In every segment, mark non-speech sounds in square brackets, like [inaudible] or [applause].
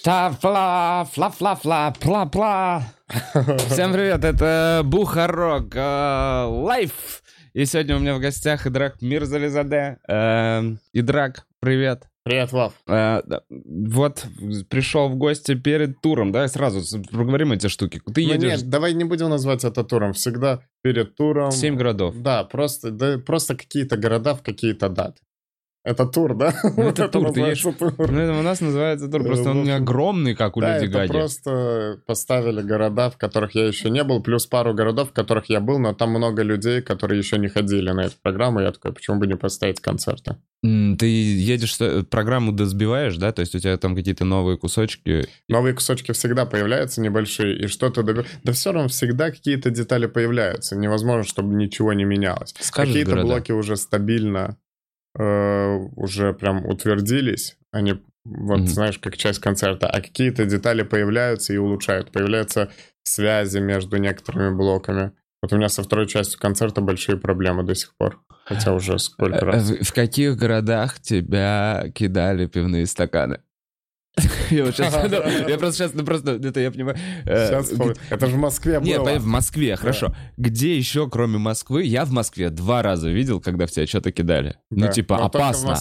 Штафла, фла-фла-фла, пла-пла. Всем привет, это Бухарог э, Лайв. И сегодня у меня в гостях Идрак Мирзализаде. Э, Идрак, привет. Привет, Вов. Э, вот пришел в гости перед туром, да, сразу проговорим эти штуки. Ты Ну едешь нет, давай не будем называть это туром. Всегда перед туром. семь городов. Да, просто, да, просто какие-то города в какие-то даты. Это тур, да? [laughs] Ну, это тур, ты называется тур. Ну, это у нас называется тур, Э, просто он не общем, огромный, как у Да, Леди Гаги. просто поставили города, в которых я еще не был, плюс пару городов, в которых я был, но там много людей, которые еще не ходили на эту программу. Я такой, почему бы не поставить концерты? Ты едешь, что- программу досбиваешь, да? То есть у тебя там какие-то новые кусочки. Новые кусочки всегда появляются небольшие, и что-то... доби- Да все равно всегда какие-то детали появляются. Невозможно, чтобы ничего не менялось. Скажешь Какие-то блоки уже стабильно э, уже прям утвердились. Они, вот Мгм. знаешь, как часть концерта. А какие-то детали появляются и улучшают. Появляются связи между некоторыми блоками. Вот у меня со второй частью концерта большие проблемы до сих пор. Хотя уже сколько Э, раз. В в каких городах тебя кидали пивные стаканы? [laughs] Я просто сейчас, ну просто, это я понимаю. э, Сейчас. Это же в Москве было. понятно, в Москве, хорошо. Где еще, кроме Москвы? Я в Москве два раза видел, когда в тебя что-то кидали. Ну, типа, опасно.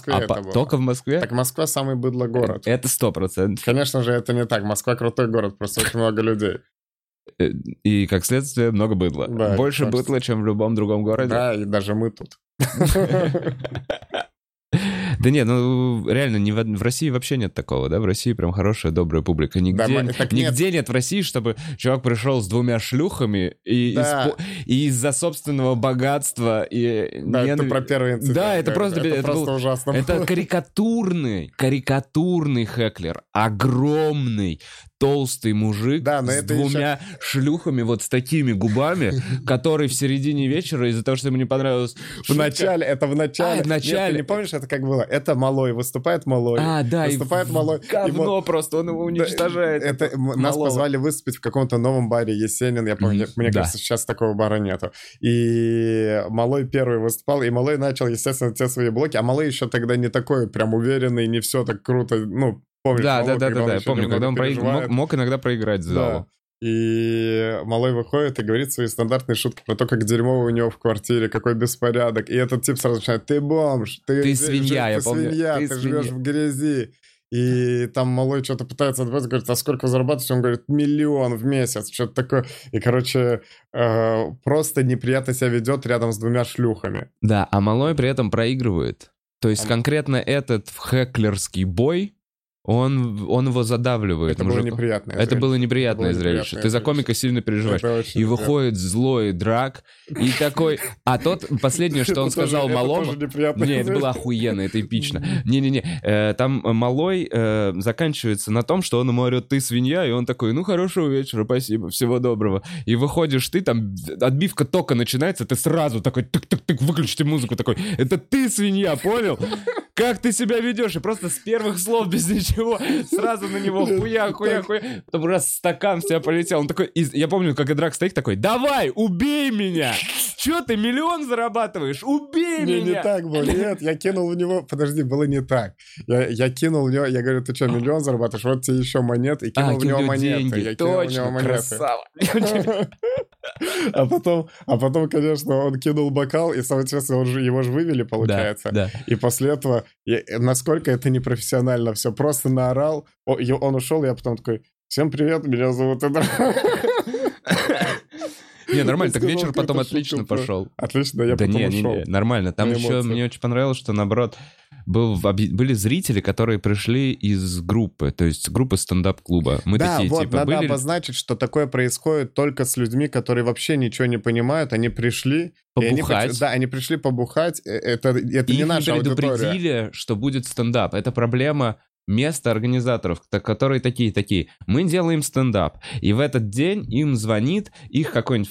Только в Москве? Так Москва самый быдло город. Это сто процентов. Конечно же, это не так. Москва крутой город, просто очень много людей. Э, И, как следствие, много быдла. Больше быдла, чем в любом другом городе. Да, и даже мы тут. [laughs] [laughs] Да нет, ну реально, не в, в России вообще нет такого, да? В России прям хорошая, добрая публика. Нигде, Да, так нет. нигде нет. в России, чтобы чувак пришел с двумя шлюхами и, Да. и из-за собственного богатства и Да, это ненави- про первый инцидент. Да, это просто- это, это просто был- ужасно. Это карикатурный, карикатурный хеклер. Огромный, толстый мужик Да, но с это двумя шлюхами, вот с такими губами, [laughs] который в середине вечера из-за того, что ему не понравилось... В начале, это в начале. А, в начале. Нет, ты не помнишь, это как было? Это малой, выступает малой. А, да, Выступает малой. Говно Ему- просто, он его уничтожает. Это, нас позвали выступить в каком-то новом баре Есенин, я помню, мне да. кажется, сейчас такого бара нету. И Малой первый выступал, и Малой начал, естественно, те свои блоки, а Малой еще тогда не такой прям уверенный, не все так круто, ну, помнишь, Да, да, Малой, да, да, да, еще помню, когда он проиг- мог, мог иногда проиграть Да. залу. И Малой выходит и говорит свои стандартные шутки про то, как дерьмово у него в квартире, какой беспорядок. И этот тип сразу начинает, ты бомж, ты, Ты свинья, жи- я ты помню, свинья, ты ты, живешь свинья». в грязи. И там малой что-то пытается отбрать, говорит, а сколько вы зарабатываете? Он говорит, миллион в месяц, что-то такое. И, короче, э, просто неприятно себя ведет рядом с двумя шлюхами. Да, а Малой при этом проигрывает. То есть А- конкретно этот хеклерский бой, он, он его задавливает. Это было мужика. неприятно. Это было неприятное Это было зрелище. неприятное Ты за зрелище. комика сильно переживаешь. И неприятно. выходит злой драк, и [laughs] такой... А тот, последнее, что он сказал малому... неприятное Не, это было охуенно, это эпично. [laughs] Не-не-не, э, там малой э, заканчивается на том, что он ему орет, ты свинья, и он такой, ну, хорошего вечера, спасибо, всего доброго. И выходишь ты, там отбивка тока начинается, ты сразу такой, тык-тык-тык, выключите музыку, такой, это ты свинья, понял? [laughs] Как ты себя ведешь? И просто с первых слов без ничего сразу на него хуя, хуя, хуя. Потом раз стакан в тебя полетел. Он такой, я помню, как и Драк стоит такой, давай, убей меня! Че ты миллион зарабатываешь? Убей Не, меня! не так было. Нет, я кинул в него... Подожди, было не так. Я, я кинул в него... Я говорю, ты что, миллион зарабатываешь? Вот тебе еще монет. И кинул А, в него монеты. деньги, я кинул в него монеты. красава. [laughs] А потом, а потом, конечно, он кинул бокал, и, соответственно, он же, его же вывели, получается. Да, И после этого, я- насколько это непрофессионально все, просто наорал, он ушел, я потом такой, всем привет, меня зовут Эдра. [laughs] Не, нормально, так вечер потом отлично пошел. Отлично, я потом не, не, ушел. не, нормально. Там еще мне очень понравилось, что наоборот был, были зрители, которые пришли из группы, то есть группы стендап-клуба. Мы да, такие, вот, типа, надо были... обозначить, что такое происходит только с людьми, которые вообще ничего не понимают, они пришли... они Побухать. поч- да, они пришли побухать, э, это, это не наша не аудитория. предупредили, что будет стендап. Это проблема места организаторов, которые такие-такие. Мы делаем стендап. И в этот день им звонит их какой-нибудь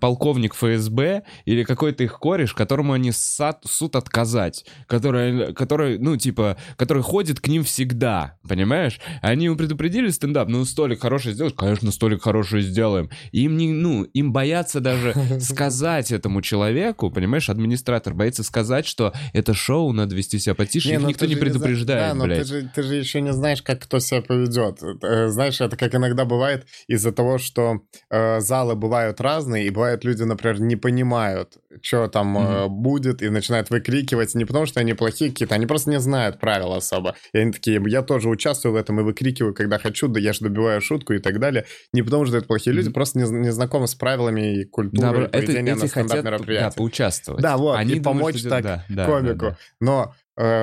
полковник ФСБ или какой-то их кореш, которому они сад- суд отказать. Который, который, ну, типа, который ходит к ним всегда. Понимаешь? Они ему предупредили стендап, ну, столик хороший сделать? Конечно, столик хороший сделаем. И им не, ну, им боятся даже [laughs] сказать этому человеку, понимаешь, администратор боится сказать, что это шоу, надо вести себя потише, их ну никто не за- предупреждает, Да, ты блядь. же, ты же еще не знаешь, как кто себя поведет. Э, знаешь, это как иногда бывает из-за того, что э, залы бывают разные, и бывают люди, например, не понимают, что там э, будет, и начинают выкрикивать не потому, что они плохие какие-то, они просто не знают правил особо. И они такие, я тоже участвую в этом и выкрикиваю, когда хочу, да я же добиваю шутку и так далее. Не потому, что это плохие люди, просто не, не знакомы с правилами и культурой Да, это, поведения эти на хотят да, стендап-мероприятии. поучаствовать. Да, вот, Они и думают, помочь что- так да, да, комику. да, да. Но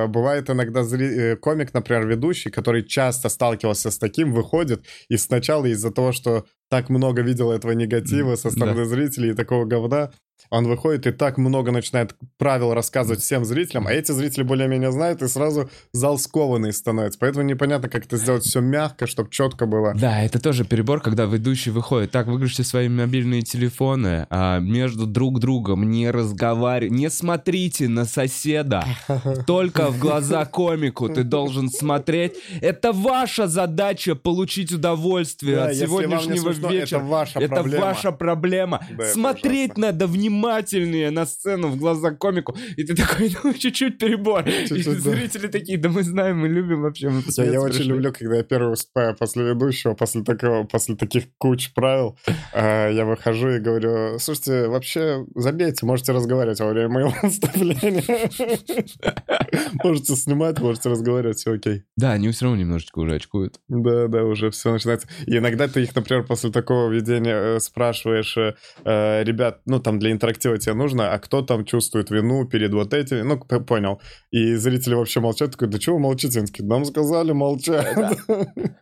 бывает иногда зри- э, комик, например, ведущий, который часто сталкивался с таким, выходит и сначала из-за того, что так много видел этого негатива со стороны зрителей и такого говна, он выходит и так много начинает правил рассказывать всем зрителям, а эти зрители более-менее знают, и сразу зал скованный становится. Поэтому непонятно, как это сделать все мягко, чтобы четко было. Да, это тоже перебор, когда ведущий выходит. Так, выключите свои мобильные телефоны, а между друг другом не разговаривайте, не смотрите на соседа. [laughs] Только в глаза комику ты должен смотреть. Это ваша задача получить удовольствие Да, от сегодняшнего смешно, вечера. это ваша Это проблема. ваша проблема. Да, Смотреть ужасно. надо внимательнее на сцену в глаза комику. И ты такой, [laughs] ну, чуть-чуть перебор. И Чуть-чуть, да. зрители такие, да мы знаем, мы любим вообще. мы Я, я очень пришли». люблю, когда я первый выступаю после ведущего, после такого, после таких куч правил, э, я выхожу и говорю, слушайте, вообще забейте, можете разговаривать во время моего [laughs] выступления. [laughs] Можете снимать, можете разговаривать, все окей. Да, они все равно немножечко уже очкуют. Да, да, уже все начинается. И иногда ты их, например, после такого ведения э, спрашиваешь, э, ребят, ну там для интерактива тебе нужно, а кто там чувствует вину перед вот этими, ну, понял. И зрители вообще молчат, такой, да чего вы молчите? Они такие, нам сказали молчать. [laughs]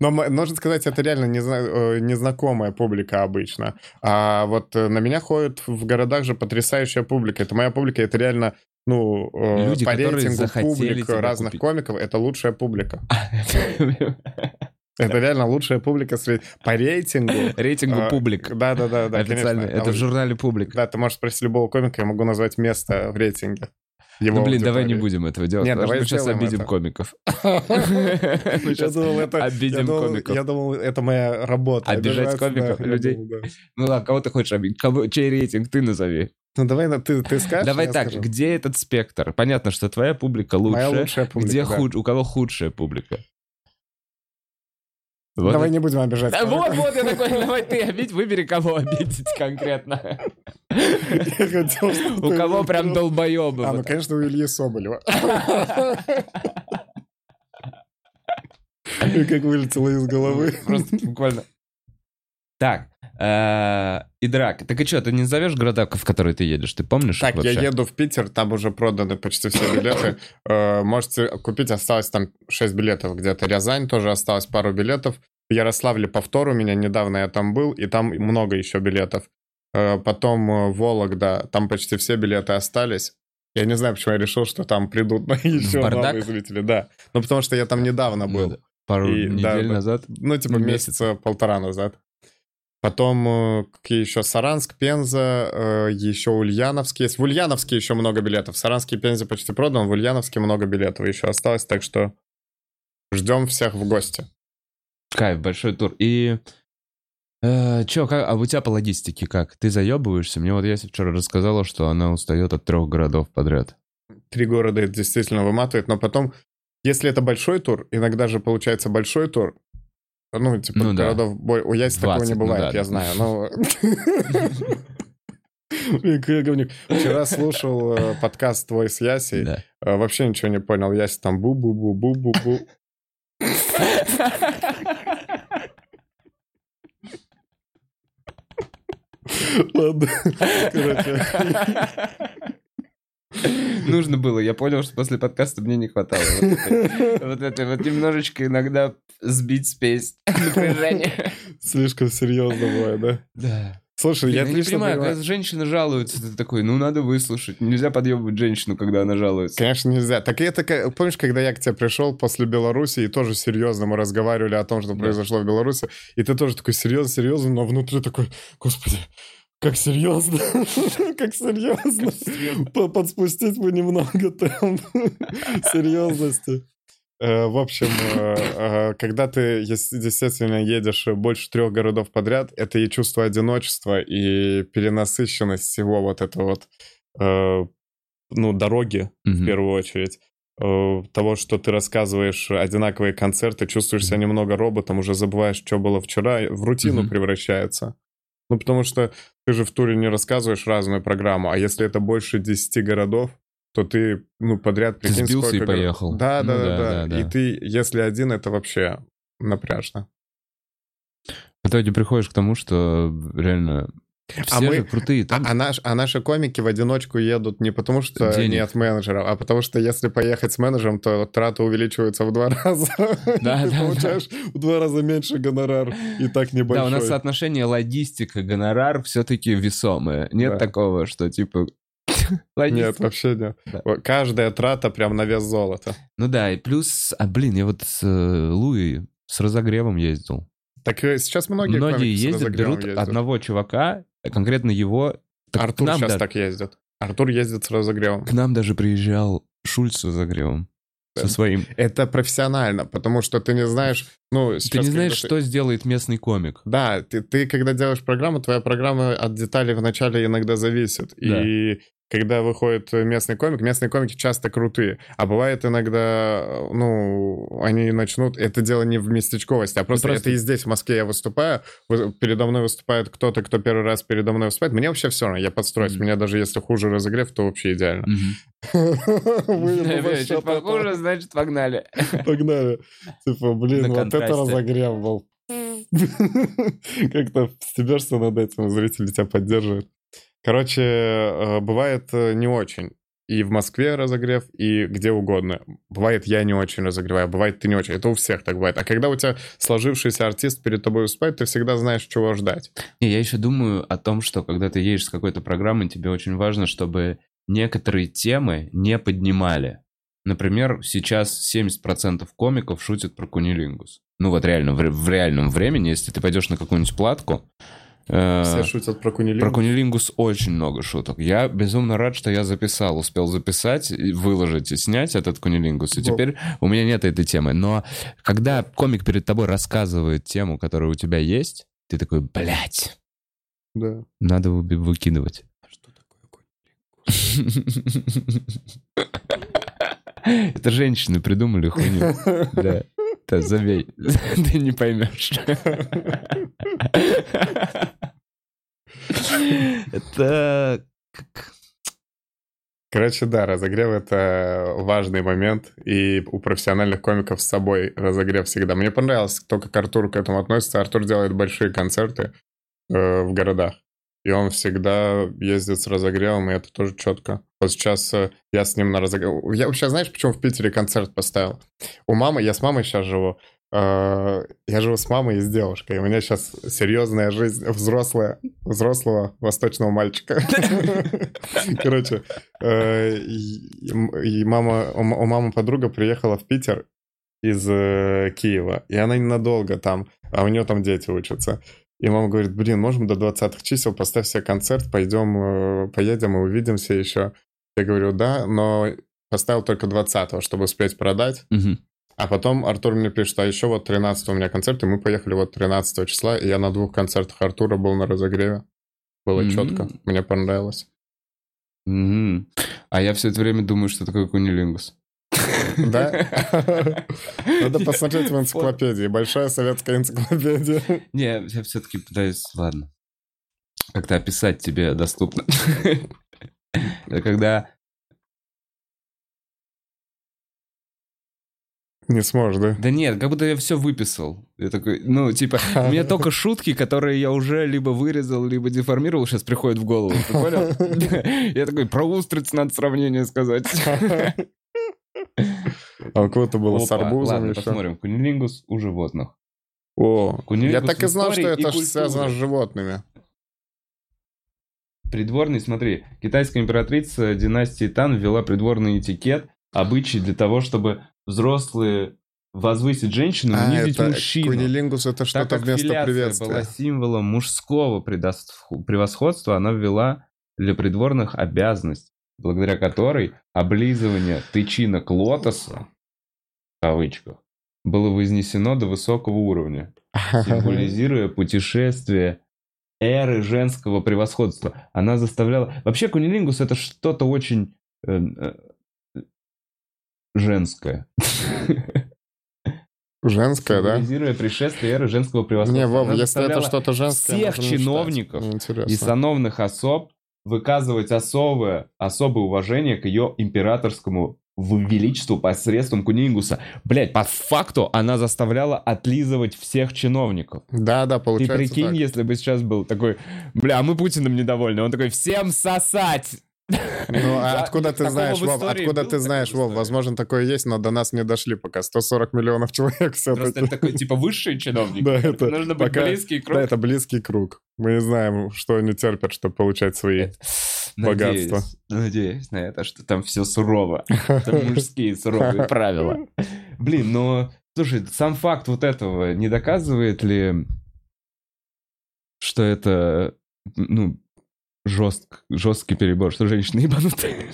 Но нужно сказать, это реально незна- э, незнакомая публика обычно. А вот э, на меня ходит в городах же потрясающая публика. Это моя публика, это реально, ну, э, Люди, по рейтингу публик разных купить. комиков, это лучшая публика. [laughs] Это реально лучшая публика среди... по рейтингу. [laughs] Рейтингу А, публик. Да, да, да, да, Официально. Это в журнале публик. Да, ты можешь спросить любого комика, я могу назвать место в рейтинге. Его Ну, блин, давай не аудитории. будем этого делать. Нет, давай мы сейчас обидим это. комиков. [laughs] Я думал, это, обидим комиков. я думал, это моя работа. Обижать комиков, да, людей? да. Ну ладно, кого ты хочешь обидеть? Чей рейтинг ты назови? Ну давай, на- ты, ты скажешь, Давай так, скажу. где этот спектр? Понятно, что твоя публика Моя лучшая. лучшая публика, Где да. худ- у кого худшая публика? Вот Давай это- не будем обижать. Да, вот, вот, я такой, [laughs] давай ты обидь, выбери, кого обидеть конкретно. Хотел, У кого прям долбоебы. А, ну, конечно, у Ильи Соболева. [laughs] И как вылетело из головы. Просто буквально. Так, и драк. Так и что, ты не назовешь города, в которые ты едешь? Ты помнишь? Так, я вообще? еду в Питер, там уже проданы почти все билеты. Э, Можете купить, осталось там 6 билетов где-то. Рязань тоже осталось пару билетов. В Ярославле повтор у меня недавно я там был, и там много еще билетов. Э, Потом э, Вологда, там почти все билеты остались. Я не знаю, почему я решил, что там придут [laughs] еще Бардак? новые зрители, да. Ну, потому что я там недавно Ну был. Пару И, недель да, да. назад. Ну, типа Ну, месяца полтора назад. Потом э, какие еще? Саранск, Пенза, э, еще Ульяновский есть. В Ульяновске еще много билетов. В Саранске и Пензе почти продан, в Ульяновске много билетов еще осталось, так что ждем всех в гости. Кайф, большой тур. И э, чё, как, а у тебя по логистике как? Ты заебываешься? Мне вот Яся вчера рассказала, что она устает от трех городов подряд. Три города это действительно выматывает, но потом, если это большой тур, иногда же получается большой тур, ну, типа, Ну да. городов... бой- У Яси такого 20, не ну бывает, да, я да. знаю, но... [laughs] Вчера слушал э, подкаст твой с Ясей, э, вообще ничего не понял. Яся там бу-бу-бу-бу-бу-бу. [laughs] Ладно, [laughs] короче. Нужно было, я понял, что после подкаста мне не хватало. Вот этой- вот это вот немножечко иногда сбить спесь напряжение. Слишком серьезно бывает, да? Да. Слушай, я Я не понимаю, понимаю. когда женщина жалуется, ты такой, ну надо выслушать. Нельзя подъебывать женщину, когда она жалуется. Конечно, нельзя. Так и это, помнишь, когда я к тебе пришел после Беларуси, и тоже серьезно мы разговаривали о том, что Да. произошло в Беларуси, и ты тоже такой серьезно, серьезно, но внутри такой, господи, [laughs] как серьезно, как серьезно. По- Подспустить бы немного там [laughs] серьезности. Э, В общем, э, э, когда ты ес- действительно едешь больше трех городов подряд, это и чувство одиночества, и перенасыщенность всего вот этого вот, ну, дороги, в первую очередь. того, что ты рассказываешь одинаковые концерты, чувствуешь себя немного роботом, уже забываешь, что было вчера, в рутину Мгм. превращается. Ну, потому что ты же в туре не рассказываешь разную программу, а если это больше 10 городов, то ты, ну, подряд... Ты прикинь, сбился и сколько горо- поехал. Да, Ну да, да, да, да, да, И ты, если один, это вообще напряжно. В итоге приходишь к тому, что реально все А мы- крутые. Там... А, а наш- а наши комики в одиночку едут не потому, что Денег. нет менеджеров, а потому что если поехать с менеджером, то траты увеличиваются в два [laughs] раза. Да, Ты да, получаешь в два раза меньше гонорар и так Да, небольшой. у нас соотношение логистика, гонорар все-таки весомое. Нет Да. такого, что типа... [laughs] Нет, логистика. вообще нет. Да. Каждая трата прям на вес золота. Ну да, и плюс... А, блин, я вот с э, Луи с разогревом ездил. Так и сейчас многие, Многие ездят, берут ездят. одного чувака, э, конкретно его... так Артур нам сейчас даже- так ездит. Артур ездит с разогревом. К нам даже приезжал Шульц с разогревом. Со своим. Это профессионально, потому что ты не знаешь... Ну, Ты сейчас, не знаешь, ты- что сделает местный комик. Да, ты, ты когда делаешь программу, твоя программа от деталей вначале иногда зависит. Да. И когда выходит местный комик, местные комики часто крутые. А бывает иногда, ну, они начнут... Это дело не в местечковости, а просто, просто- это и здесь, в Москве, я выступаю, вы- передо мной выступает кто-то, кто первый раз передо мной выступает. Мне вообще все равно, я подстроюсь. У меня даже если хуже разогрев, то вообще идеально. [laughs] Чуть похуже, значит, погнали. [laughs] Погнали. Типа, блин, вот это разогрев был. [laughs] Как-то стебешься над этим, зрители тебя поддерживают. Короче, э, бывает э, не очень. И в Москве разогрев, и где угодно. Бывает, я не очень разогреваю, бывает, ты не очень. Это у всех так бывает. А когда у тебя сложившийся артист перед тобой выступает, ты всегда знаешь, чего ждать. Не, я еще думаю о том, что когда ты едешь с какой-то программой, тебе очень важно, чтобы некоторые темы не поднимали. Например, сейчас 70% комиков шутят про кунилингус. Ну вот реально, в, в реальном времени, если ты пойдешь на какую-нибудь платку, Все шутят про кунилингус. про кунилингус очень много шуток. Я безумно рад, что я записал, успел записать, выложить и снять этот кунилингус. И Во. теперь у меня нет этой темы. Но когда комик перед тобой рассказывает тему, которая у тебя есть, ты такой, блядь, Да. надо выкидывать. Что такое Это женщины придумали хуйню. [laughs] Да. Да, забей. [laughs] Ты не поймешь. [laughs] Это... Короче, да, разогрев — это важный момент, и у профессиональных комиков с собой разогрев всегда. Мне понравилось то, как Артур к этому относится. Артур делает большие концерты э, в городах, и он всегда ездит с разогревом, и это тоже четко. Вот сейчас э, я с ним на разогрев... Я вообще, знаешь, почему в Питере концерт поставил? У мамы, я с мамой сейчас живу, я живу с мамой и с девушкой, у меня сейчас серьезная жизнь взрослая, взрослого восточного мальчика. [laughs] Короче, Э, И мама, у мамы подруга приехала в Питер из э, Киева, и она ненадолго там, а у нее там дети учатся. И мама говорит, блин, можем до 20-х чисел поставь себе концерт, пойдем, э, поедем и увидимся еще. Я говорю, да, но поставил только 20-го, чтобы успеть продать. А потом Артур мне пишет, а еще вот 13 у меня концерт, и мы поехали вот 13 числа, и я на двух концертах Артура был на разогреве. Было М. четко, мне понравилось. Мгм. А я все это время думаю, что такое кунилингус. Да? [laughs] Надо посмотреть в энциклопедии. Большая советская энциклопедия. Не, я все-таки пытаюсь, ладно, как-то описать тебе доступно. Это [laughs] когда... Не сможешь, да? Да нет, как будто я все выписал. Я такой, ну, типа, [laughs] у меня только шутки, которые я уже либо вырезал, либо деформировал, сейчас приходят в голову. Ты понял? [laughs] Я такой, про устриц надо сравнение сказать. А у кого-то было с Опа, арбузом Ладно, еще. посмотрим. Кунилингус у животных. О, я так и знал, что это связано с животными. Придворный, смотри, китайская императрица династии Тан ввела придворный этикет, обычай для того, чтобы взрослые возвысить женщину, А, унизить это мужчину. кунилингус это что-то вместо приветствия. была символом мужского превосходства, она ввела для придворных обязанность, благодаря которой облизывание тычинок лотоса, в кавычках, было вознесено до высокого уровня, символизируя путешествие эры женского превосходства. Она заставляла... Вообще, кунилингус — это что-то очень... э, э, женское. [laughs] Женская, да? Пришествие эры женского превосходства. Не, Вов, если это что-то женское... всех чиновников и сановных особ выказывать особое, особое уважение к ее императорскому величеству посредством кунилингуса. Блять, по факту она заставляла отлизывать всех чиновников. Да, да, Ты получается прикинь, так. если бы сейчас был такой, бля, а мы Путиным недовольны. Он такой, всем сосать! Ну, а Да, откуда ты знаешь, Вов, откуда ты знаешь, Вов, возможно, такое есть, но до нас не дошли пока. 140 миллионов человек Просто все-таки. это такой, типа, высший чиновник. Да, это Нужно быть близкий круг. Да, это близкий круг. Мы не знаем, что они терпят, чтобы получать свои. Надеюсь, богатство. Надеюсь на это, что там все сурово. Там [laughs] мужские суровые правила. Блин, но, слушай, сам факт вот этого не доказывает ли, что это, ну, жестк, жесткий перебор, что женщины ебанутые?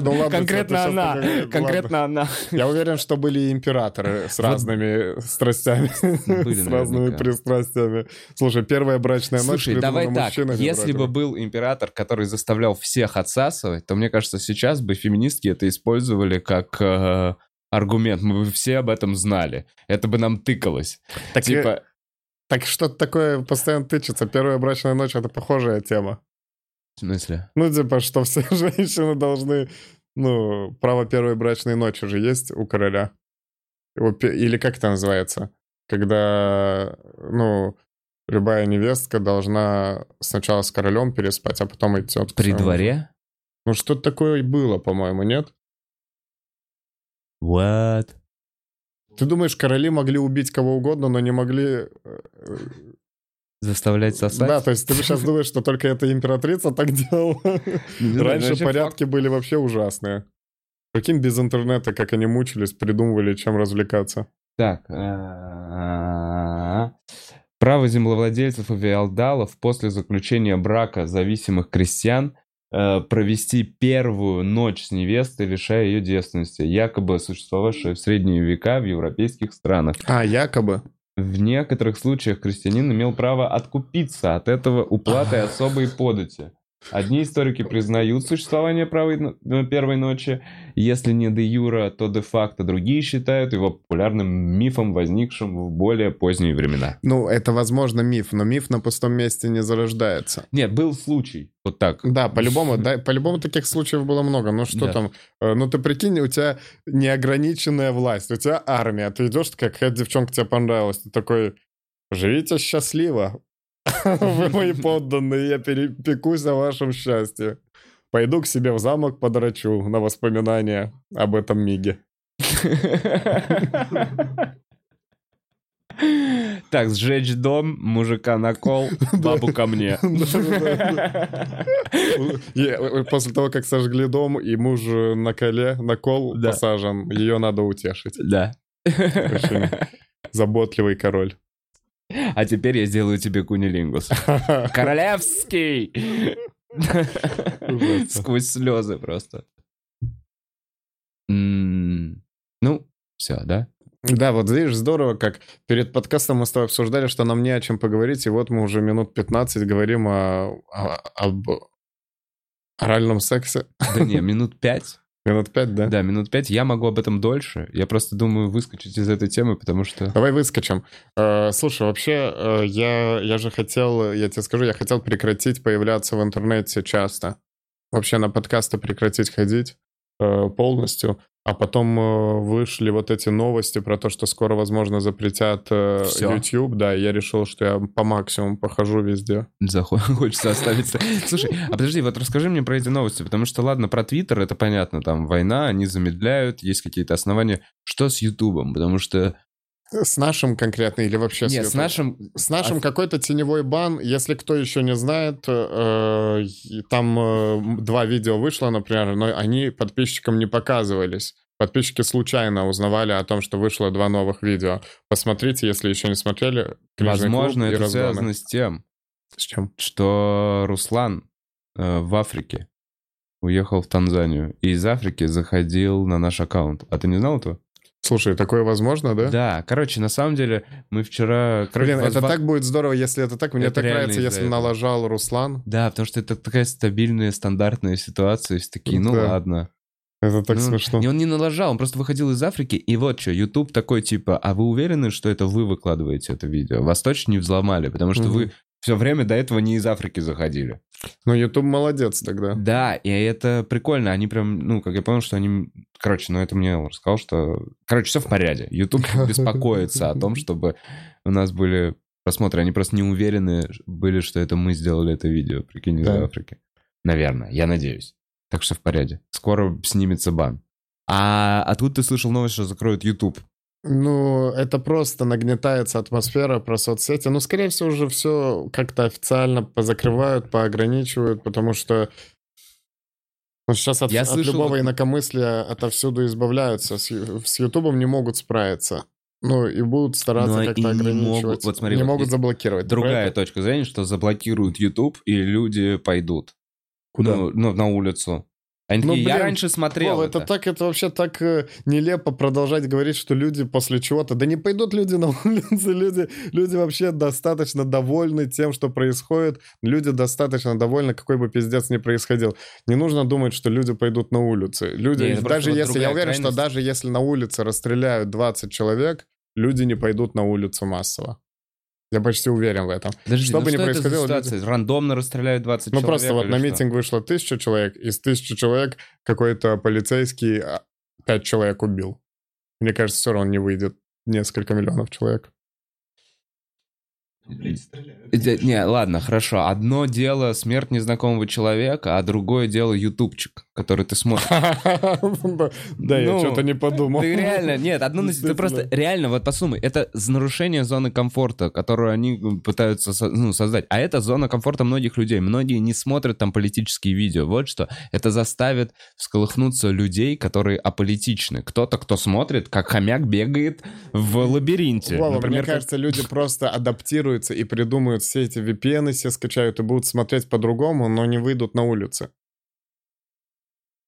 Ну ладно, Конкретно она, конкретно она. Я уверен, что были императоры с разными страстями, с разными пристрастиями. Слушай, первая брачная ночь Слушай, давай так, если бы был император, который заставлял всех отсасывать, то мне кажется, сейчас бы феминистки это использовали как э, аргумент. Мы бы все об этом знали. Это бы нам тыкалось. Так, э, типа, так что-то такое постоянно тычется. Первая брачная ночь — это похожая тема. В смысле? Ну, типа, что все [laughs] женщины должны... Ну, право первой брачной ночи же есть у короля. Или как это называется? Когда, ну, любая невестка должна сначала с королем переспать, а потом идет... к При дворе? Ну, что-то такое и было, по-моему, нет? What? Ты думаешь, короли могли убить кого угодно, но не могли... э, Заставлять сосать? Да, то есть ты сейчас думаешь, что только эта императрица так делала? Раньше порядки были вообще ужасные. Прикинь, без интернета, как они мучились, придумывали, чем развлекаться. Так. а, Право землевладельцев и феодалов после заключения брака зависимых крестьян э, провести первую ночь с невестой, лишая ее девственности, якобы существовавшая в средние века в европейских странах. А, якобы. В некоторых случаях крестьянин имел право откупиться от этого уплатой особой подати. Одни историки признают существование на первой ночи, если не де юра, то де факто. Другие считают его популярным мифом, возникшим в более поздние времена. Ну, это, возможно, миф, но миф на пустом месте не зарождается. Нет, был случай. Вот так. Да, по-любому, да, по-любому таких случаев было много. Ну что Да. там, э, ну ты прикинь, у тебя неограниченная власть, у тебя армия, ты идешь, какая девчонка тебе понравилась, ты такой, живите счастливо, вы мои подданные, я перепекусь о вашем счастье. Пойду к себе в замок подрачу на воспоминания об этом миге. Так, сжечь дом, мужика на кол, бабу ко мне. [laughs] Э, После того, как сожгли дом, и муж на коле, на кол посажен, ее надо утешить. Да. Очень заботливый король. А теперь я сделаю тебе кунилингус. [laughs] Королевский! Сквозь слезы просто. М, Ну, все, да? Да, вот видишь, здорово, как перед подкастом мы с тобой обсуждали, что нам не о чем поговорить, и вот мы уже минут 15 говорим о, о- об оральном сексе. Да не, минут пять. Минут 5, да? Да, минут пять. Я могу об этом дольше. Я просто думаю выскочить из этой темы, потому что... Давай выскочим. Э, слушай, вообще, э, я, я же хотел, я тебе скажу, я хотел прекратить появляться в интернете часто. Вообще на подкасты прекратить ходить э, полностью. А потом э, вышли вот эти новости про то, что скоро, возможно, запретят э, Всё. YouTube. Да, и я решил, что я по максимуму похожу везде. [laughs] Хочется оставиться. Слушай, а подожди, вот расскажи мне про эти новости, потому что, ладно, про Твиттер это понятно, там война, они замедляют, есть какие-то основания. Что с Ютубом? Потому что... С нашим конкретно или вообще Нет, YouTube? с нашим... С нашим А- какой-то теневой бан, если кто еще не знает, э, там э, два видео вышло, например, но они подписчикам не показывались. Подписчики случайно узнавали о том, что вышло два новых видео. Посмотрите, если еще не смотрели. «Книжный Возможно, клуб» и это «Разгоны». связано с тем, С чем? что Руслан э, в Африке уехал в Танзанию и из Африки заходил на наш аккаунт. А ты не знал этого? Слушай, такое возможно, да? Да, короче, на самом деле мы вчера... короче, Блин, это возва- так будет здорово, если это так. Мне Это так нравится, если этого. налажал Руслан. Да, потому что это такая стабильная, стандартная ситуация. Все такие, ну Да. ладно. Это так Ну, смешно. И он не налажал, он просто выходил из Африки, и вот что, YouTube такой типа, а вы уверены, что это вы выкладываете это видео? Вас точно не взломали, потому что Мгм. вы все время до этого не из Африки заходили. Ну, YouTube молодец тогда. Да, и это прикольно. Они прям, ну, как я понял, что они... Короче, ну это мне рассказал, что... Короче, все в порядке. YouTube беспокоится о том, чтобы у нас были просмотры. Они просто не уверены были, что это мы сделали это видео, прикинь, из Да. Африки. Наверное, я надеюсь. Так что в порядке. Скоро снимется бан. А, а тут ты слышал новость, что закроют YouTube. Ну, это просто нагнетается атмосфера про соцсети. Ну, скорее всего, уже все как-то официально позакрывают, поограничивают, потому что ну, сейчас от, Я от слышал- любого инакомыслия отовсюду избавляются. С, Ютубом не могут справиться. Ну, и будут стараться Но и как-то не ограничивать. могут- вот смотри, не вот могут заблокировать. Другая это? точка зрения, что заблокируют YouTube, и люди пойдут. Куда? Ну, ну, на улицу. Они Ну, такие, я блин, раньше смотрел Вова, это. это так, это вообще так э, нелепо продолжать говорить, что люди после чего-то... Да не пойдут люди на улицы, люди, люди вообще достаточно довольны тем, что происходит. Люди достаточно довольны, какой бы пиздец ни происходил. Не нужно думать, что люди пойдут на улицы. Люди, Не, это просто даже вот если, я уверен, крайность. что даже если на улице расстреляют 20 человек, люди не пойдут на улицу массово. Я почти уверен в этом. Подожди, что ну бы ни это за происходило, ситуация? Рандомно расстреляют 20 Ну человек просто вот на что? митинг вышло тысяча человек, из тысячи человек какой-то полицейский а, пять человек убил. Мне кажется, все равно не выйдет несколько миллионов человек. Не, ладно, хорошо. Одно дело смерть незнакомого человека, а другое дело ютубчик, который ты смотришь. [laughs] Да, я Ну, что-то не подумал. Ты реально, нет, одно ты просто реально, вот подумай, это нарушение зоны комфорта, которую они пытаются ну, создать. А это зона комфорта многих людей. Многие не смотрят там политические видео. Вот что. Это заставит всколыхнуться людей, которые аполитичны. Кто-то, кто смотрит, как хомяк бегает в лабиринте. Мне кажется, люди просто адаптируются и придумают все эти VPN, все скачают и будут смотреть по-другому, но не выйдут на улицы.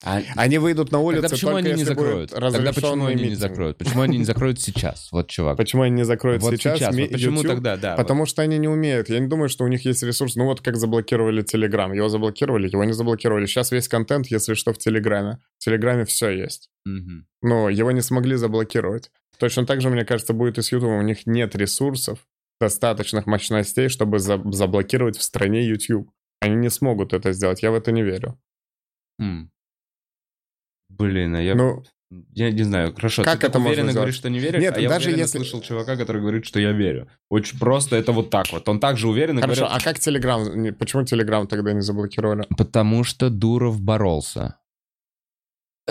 А- Они выйдут на улицы Тогда почему они не закроют? Тогда почему они не митинг. закроют? Почему они не закроют сейчас? Вот, чувак. Почему они не закроют Вот сейчас? сейчас. ми- Вот почему YouTube? тогда, да. Потому что они не умеют. Я не думаю, что у них есть ресурс. Ну вот как заблокировали Телеграм. Его заблокировали, его не заблокировали. Сейчас весь контент, если что, в Телеграме. В Телеграме все есть. вот. Мгм. Но его не смогли заблокировать. Точно так же, мне кажется, будет и с YouTube. У них нет ресурсов, достаточных мощностей, чтобы за- заблокировать в стране YouTube. Они не смогут это сделать. Я в это не верю. М. Блин, а я... Ну, Я не знаю, хорошо. Как ты это можно уверенно сделать? говоришь, что не веришь, Нет, а я даже уверенно если- слышал чувака, который говорит, что я верю. Очень просто это вот так вот. Он также уверен и хорошо, говорит, а как Телеграм? Почему Телеграм тогда не заблокировали? потому что Дуров боролся.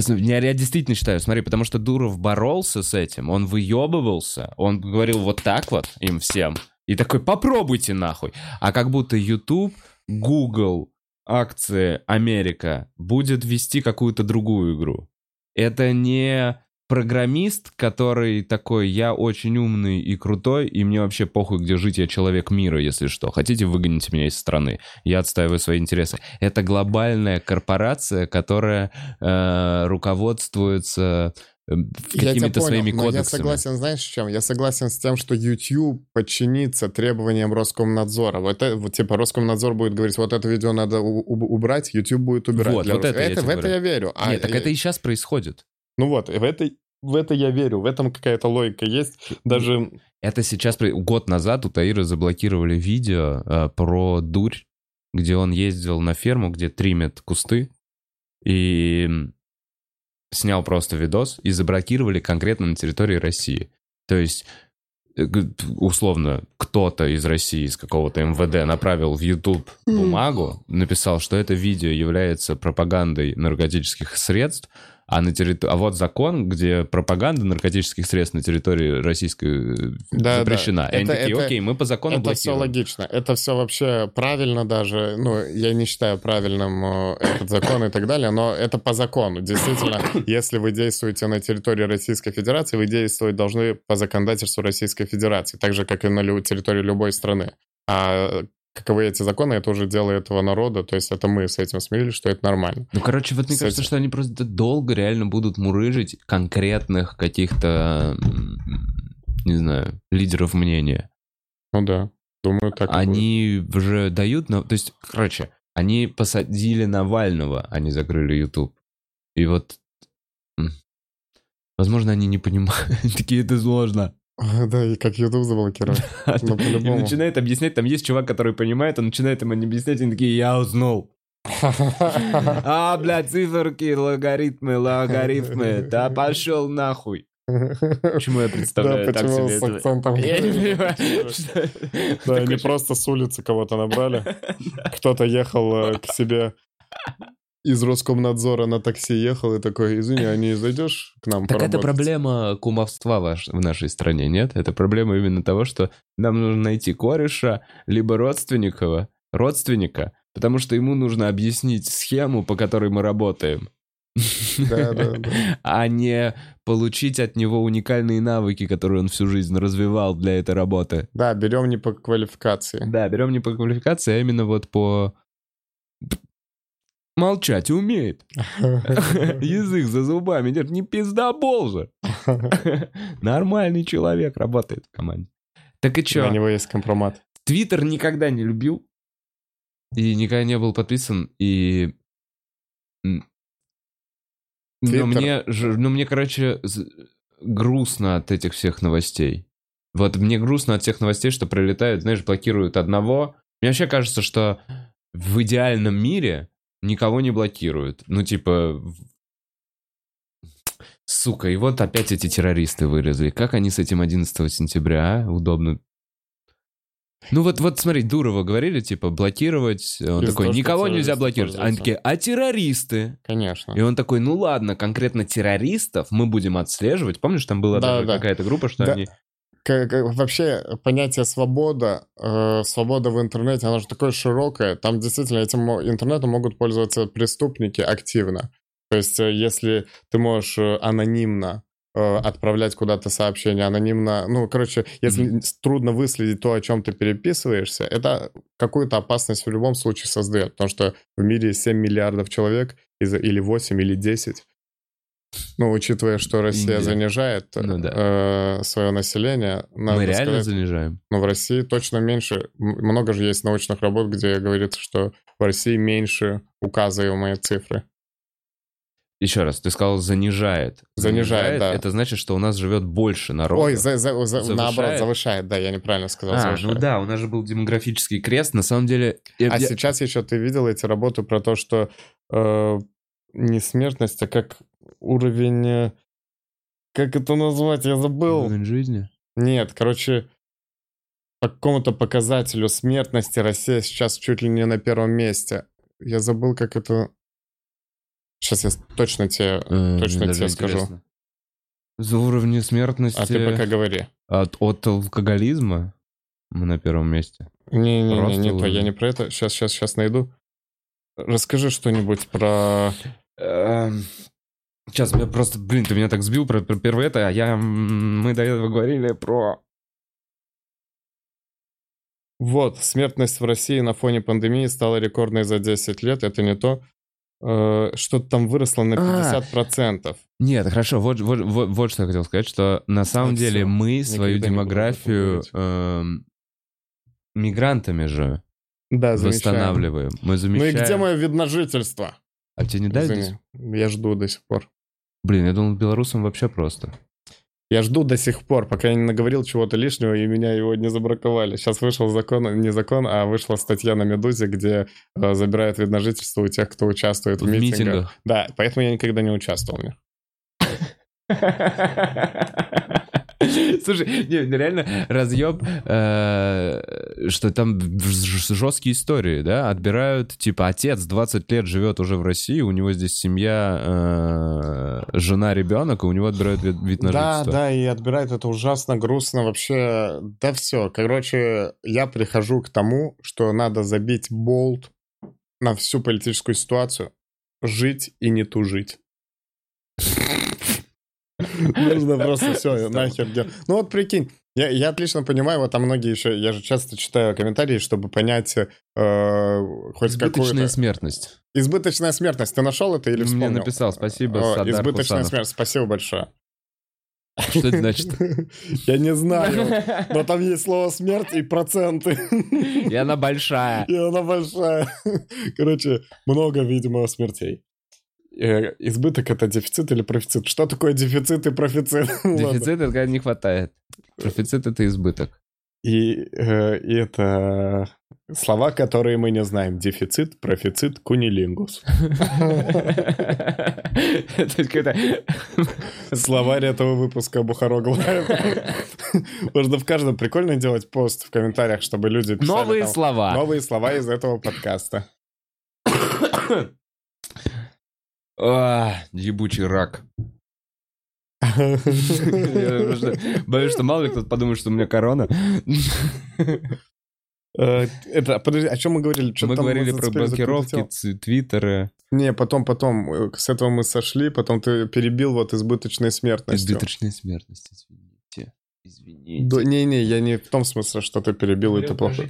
Я, я действительно считаю, смотри, потому что Дуров боролся с этим, он выебывался, он говорил вот так вот им всем, и такой, попробуйте нахуй. А как будто YouTube, Google, акции, Америка будет вести какую-то другую игру. Это не программист, который такой, я очень умный и крутой, и мне вообще похуй, где жить, я человек мира, если что. Хотите, выгоните меня из страны. Я отстаиваю свои интересы. Это глобальная корпорация, которая э, руководствуется какими-то понял, своими но я кодексами. согласен, знаешь, с чем? Я согласен с тем, что YouTube подчинится требованиям Роскомнадзора. Вот, это, вот типа Роскомнадзор будет говорить, вот это видео надо убрать, YouTube будет убирать. Вот, вот Рос- это я тебе в это я верю. А, Нет, так это и сейчас происходит. Ну вот, в это, в это я верю, в этом какая-то логика есть. Даже Это сейчас... Год назад у Таира заблокировали видео э, про дурь, где он ездил на ферму, где тримят кусты, и снял просто видос, и заблокировали конкретно на территории России. То есть, э, условно, кто-то из России, из какого-то МВД направил в YouTube бумагу, написал, что это видео является пропагандой наркотических средств, а, на территор- а вот закон, где пропаганда наркотических средств на территории российской э, Да, запрещена. да. И они Это- такие, это- окей, мы по закону это все блокируем. логично. Это все вообще правильно даже. Ну, я не считаю правильным э, этот закон и так далее, но это по закону. Действительно, [coughs] если вы действуете на территории Российской Федерации, вы действовать должны по законодательству Российской Федерации, так же, как и на территории любой страны. А каковы эти законы, это уже дело этого народа, то есть это мы с этим смирились, что это нормально. Ну, короче, вот мне С кажется, этим. что они просто долго реально будут мурыжить конкретных каких-то, не знаю, лидеров мнения. Ну да, думаю, так будет. Они уже дают... на- То есть, короче, они посадили Навального, они закрыли YouTube. И вот Возможно, они не понимают. [laughs] Такие, это сложно. [laughs] Да, и как YouTube заблокировать. [laughs] Ну, И начинает объяснять, там есть чувак, который понимает, он начинает им объяснять, и они такие, я узнал. [laughs] А, блядь, циферки, логарифмы, логарифмы. Да пошел нахуй. Почему я представляю Да, так почему себе с акцентом? Я не понимаю. Да, они просто с улицы кого-то набрали. Кто-то ехал э, к себе из Роскомнадзора на такси ехал и такой, извини, а не зайдешь к нам Так это поработать?» проблема кумовства ваш- в нашей стране, нет? Это проблема именно того, что нам нужно найти кореша, либо родственника, родственника, потому что ему нужно объяснить схему, по которой мы работаем. Да, да, да. [laughs] А не получить от него уникальные навыки, которые он всю жизнь развивал для этой работы. Да, берем не по квалификации. Да, берем не по квалификации, а именно вот по... Молчать умеет. [laughs] Язык за зубами держит. Не пиздобол же. [laughs] Нормальный человек работает в команде. Так и чё? него есть компромат. Твиттер никогда не любил. И никогда не был подписан. И... Но мне, ну, мне, короче, грустно от этих всех новостей. Вот мне грустно от всех новостей, что прилетают, знаешь, блокируют одного. Мне вообще кажется, что в идеальном мире никого не блокируют. Ну, типа... Сука, и вот опять эти террористы вылезли. Как они с этим 11 сентября, а? Удобно. Ну вот, вот смотри, Дурова говорили, типа, блокировать. Он Из-за такой, того, никого нельзя блокировать. Они такие, а террористы? Конечно. И он такой, ну ладно, конкретно террористов мы будем отслеживать. Помнишь, там была Да, да. какая-то группа, что Да. они... Как- как- вообще понятие свобода, э, свобода в интернете, оно же такое широкое. Там действительно этим интернетом могут пользоваться преступники активно. То есть э, если ты можешь э, анонимно э, отправлять куда-то сообщение, анонимно, ну, короче, если с- трудно выследить то, о чем ты переписываешься, это какую-то опасность в любом случае создает, потому что в мире 7 миллиардов человек, или 8, или 10. Ну, учитывая, что Россия Индия. занижает Ну да. свое население, надо мы реально сказать, занижаем. но в России точно меньше. Много же есть научных работ, где говорится, что в России меньше указываемые цифры. Еще раз, ты сказал занижает. Занижает, да. Это значит, что у нас живет больше народу. Ой, за- за- за- Завышает? наоборот, завышает, да, я неправильно сказал. А, завышает. ну да, у нас же был демографический крест. На самом деле... я- А я- сейчас еще ты видел эти работы про то, что э, не смертность, а как уровень... э, Как это назвать? Я забыл. Уровень жизни? Нет, короче, по какому-то показателю смертности Россия сейчас чуть ли не на первом месте. Я забыл, как это... Сейчас я точно тебе... Э, Точно тебе скажу. интересно. За уровни смертности А ты пока говори. от, от алкоголизма мы на первом месте. Не-не-не, Просто не то, я не про это. Сейчас, сейчас, сейчас найду. Расскажи что-нибудь про... Сейчас, я просто, блин, ты меня так сбил про, про первое это, а я, мы до этого говорили про... Вот, смертность в России на фоне пандемии стала рекордной за 10 лет. Это не то. Э, Что-то там выросло на А. 50%. Нет, хорошо, вот, вот, вот, вот что я хотел сказать, что на самом всё. деле мы свою Никогда демографию эм, мигрантами же Да, замечаем. восстанавливаем. Мы Ну и где мое видно жительство? А тебе не дали? Я жду до сих пор. Блин, я думал, белорусам вообще просто. Я жду до сих пор, пока я не наговорил чего-то лишнего, и меня его не забраковали. Сейчас вышел закон, не закон, а вышла статья на «Медузе», где э, забирают вид на жительство у тех, кто участвует в, В митингах. митингах. Да, поэтому я никогда не участвовал в них. [laughs] [laughs] Слушай, не, ну реально разъеб, э, что там жесткие истории, да? Отбирают, типа, отец 20 лет живет уже в России, у него здесь семья, э, жена, ребенок, и у него отбирают вид, вид на Да, жительство. да, и отбирают это ужасно, грустно, вообще, да все. Короче, я прихожу к тому, что надо забить болт на всю политическую ситуацию, жить и не тужить. Нужно [laughs] просто все, нахер делать. Ну вот прикинь, я, я отлично понимаю, вот там многие еще, я же часто читаю комментарии, чтобы понять э, хоть Избыточная какую-то... смертность. Избыточная смертность, ты нашел это или Мне вспомнил? написал, спасибо, О, Садар Избыточная Хусанов. смертность, спасибо большое. Что это значит? [laughs] Я не знаю, [laughs] но там есть слово смерть и проценты. И она большая. И она большая. Короче, много, видимо, смертей. Э, избыток это дефицит или профицит? Что такое дефицит и профицит? [laughs] Дефицит — это когда не хватает. Профицит — это избыток. И, э, и это слова, которые мы не знаем. Дефицит, профицит, кунилингус. [laughs] Словарь этого выпуска Бухарогла. [laughs] Можно в каждом прикольно делать пост в комментариях, чтобы люди писали Новые слова. Новые слова из этого подкаста. [coughs] [coughs] [coughs] А, Ебучий рак. [laughs] Боюсь, что мало ли кто-то подумает, что у меня корона. Э, Это, подожди, о чем мы говорили? Чё Мы говорили про блокировки, твиттеры, Не, потом, потом, э, с этого мы сошли, потом ты перебил вот избыточной смертностью. избыточная смертность, извините. Да, Не-не, я не в том смысле, что ты перебил, и ты плохо.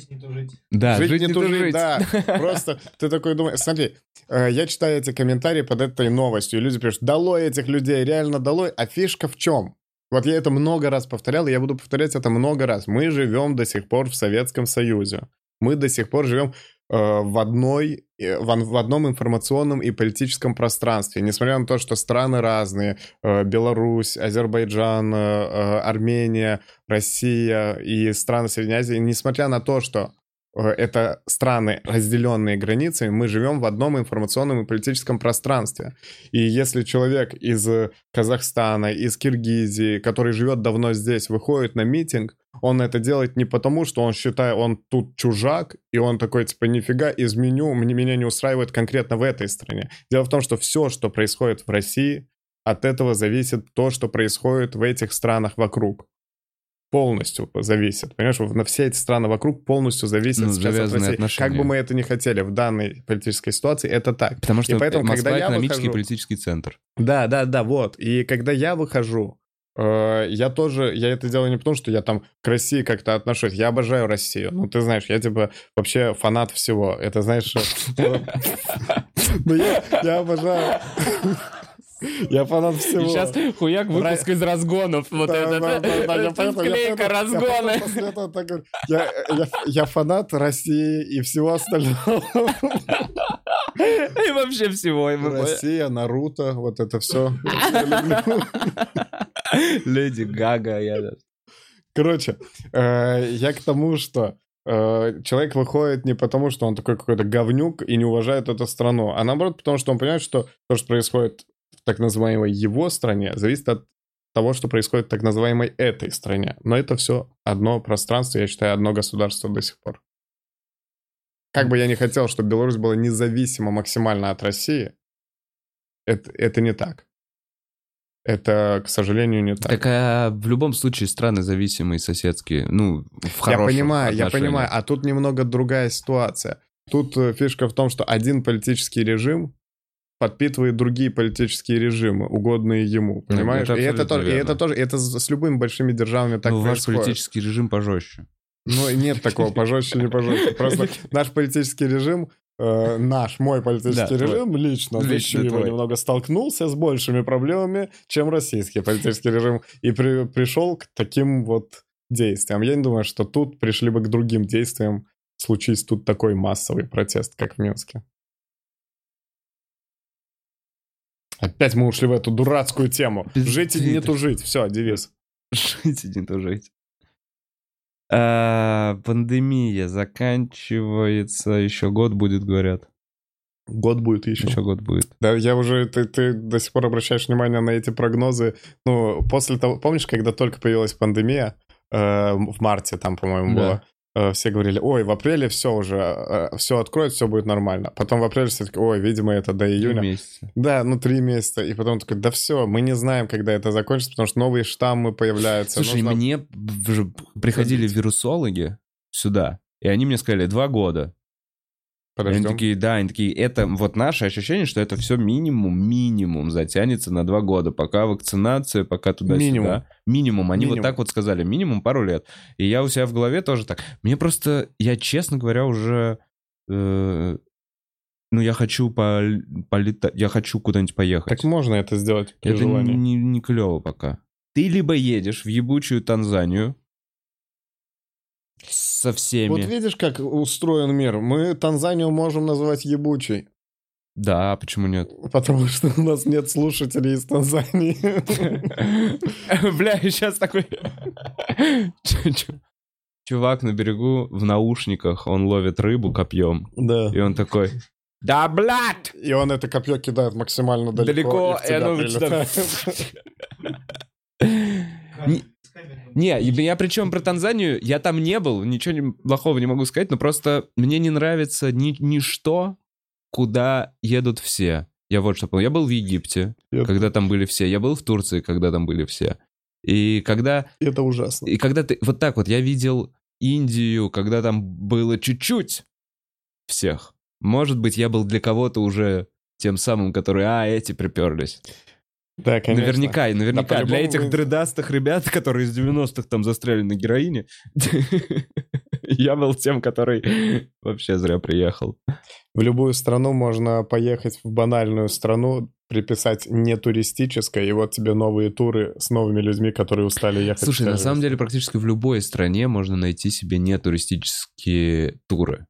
Да, жить, не тужить, тужить. да. Просто ты такой думаешь, смотри, э, я читаю эти комментарии под этой новостью, и люди пишут, долой этих людей, реально долой, а фишка в чем? Вот я это много раз повторял, и я буду повторять это много раз. Мы живем до сих пор в Советском Союзе. Мы до сих пор живем в одной, э, в, одном информационном и политическом пространстве. Несмотря на то, что страны разные, э, Беларусь, Азербайджан, э, э, Армения, Россия и страны Средней Азии, несмотря на то, что э, это страны, разделенные границами, мы живем в одном информационном и политическом пространстве. И если человек из э, Казахстана, из Киргизии, который живет давно здесь, выходит на митинг, он это делает не потому, что он считает, он тут чужак, и он такой, типа, нифига, изменю, мне, меня не устраивает конкретно в этой стране. Дело в том, что все, что происходит в России, от этого зависит то, что происходит в этих странах вокруг. Полностью зависит. Понимаешь, на все эти страны вокруг полностью зависят Ну, сейчас от России. отношения. Как бы мы это ни хотели в данной политической ситуации, это так. Потому что И поэтому, Москва когда я экономический выхожу- политический центр. Да, да, да, вот. И когда я выхожу, э, я тоже, я это делаю не потому, что я там к России как-то отношусь. Я обожаю Россию. Ну, ты знаешь, я типа вообще фанат всего. Это знаешь... [laughs] [laughs] Ну, я обожаю... Я фанат всего. И сейчас хуяк выпуск из разгонов. Вот Да, это. да, да, да, я поэтому- я поэтому- я разгоны. поэтому после этого так говорю. Я, я, я фанат России и всего остального. И вообще всего. и Россия, Наруто, вот это все. Леди Гага. я- Короче, э, я к тому, что э, человек выходит не потому, что он такой какой-то говнюк и не уважает эту страну, а наоборот потому, что он понимает, что то, что происходит так называемой его стране, зависит от того, что происходит в так называемой этой стране. Но это все одно пространство, я считаю, одно государство до сих пор. Как бы я не хотел, чтобы Беларусь была независима максимально от России, это, это не так. Это, к сожалению, не так. Так а в любом случае страны зависимые, соседские, ну, в Я хороших понимаю, я отношениях. понимаю. А тут немного другая ситуация. Тут э, фишка в том, что один политический режим подпитывает другие политические режимы, угодные ему, Ну, понимаешь? это и, это тоже, и это тоже, и это с любыми большими державами так Ну, ваш происходит. политический режим пожестче. Ну, нет такого, пожестче, не пожестче. Просто [laughs] наш политический режим, э, наш, мой политический Да, режим, лично, Лично лично его немного столкнулся с большими проблемами, чем российский политический режим, и при- пришел к таким вот действиям. Я не думаю, что тут пришли бы к другим действиям, случись тут такой массовый протест, как в Минске. Опять мы ушли в эту дурацкую тему. Пиздец. Жить и не тужить. Все, девиз. Жить и не тужить. А, Пандемия заканчивается, еще год будет, говорят. Год будет еще. Еще год будет. Да, я уже, ты, ты до сих пор обращаешь внимание на эти прогнозы. Ну, после того, помнишь, когда только появилась пандемия, э, в марте там, по-моему, Да. было, все говорили, ой, в апреле все уже, все откроют, все будет нормально. Потом в апреле все таки ой, видимо, это до Три июня. месяца. Да, ну три месяца. И потом такой, да все, мы не знаем, когда это закончится, потому что новые штаммы появляются. Слушай, Нужно- мне приходили вирусологи сюда, и они мне сказали, два года. И Они Подождем. такие, да, они такие, это вот наше ощущение, что это все минимум, минимум затянется на два года, пока вакцинация, пока туда-сюда. Минимум. Минимум. Они Минимум. вот так вот сказали, минимум пару лет. И я у себя в голове тоже так. Мне просто, я, честно говоря, уже... э, ну, я хочу пол- полетать, я хочу куда-нибудь поехать. Так можно это сделать при это желании. не, не клево пока. Ты либо едешь в ебучую Танзанию со всеми. Вот видишь, как устроен мир. Мы Танзанию можем назвать ебучей. Да, почему нет? [laughs] Потому что у нас нет слушателей из Танзании. [laughs] Бля, сейчас такой... Чувак на берегу в наушниках, он ловит рыбу копьем, Да. и он такой... Да, блядь! И он это копье кидает максимально далеко. Далеко, и оно. [laughs] Не- я причем про Танзанию, я там не был, ничего плохого не могу сказать, но просто мне не нравится ни, ничто, куда едут все. Я вот что понял. Я был в Египте, Я- когда там были все. Я был в Турции, когда там были все. И когда, Это ужасно. и когда ты... Вот так вот, я видел Индию, когда там было чуть-чуть всех. Может быть, я был для кого-то уже тем самым, который, а, эти приперлись. Да, конечно. Наверняка, и наверняка. Да, Для этих вы- дредастых ребят, которые из 90-х там застряли на героине, [laughs] я был тем, который вообще зря приехал. В любую страну можно поехать в банальную страну, приписать не туристическое, и вот тебе новые туры с новыми людьми, которые устали ехать. Слушай, на самом деле практически в любой стране можно найти себе нетуристические туры.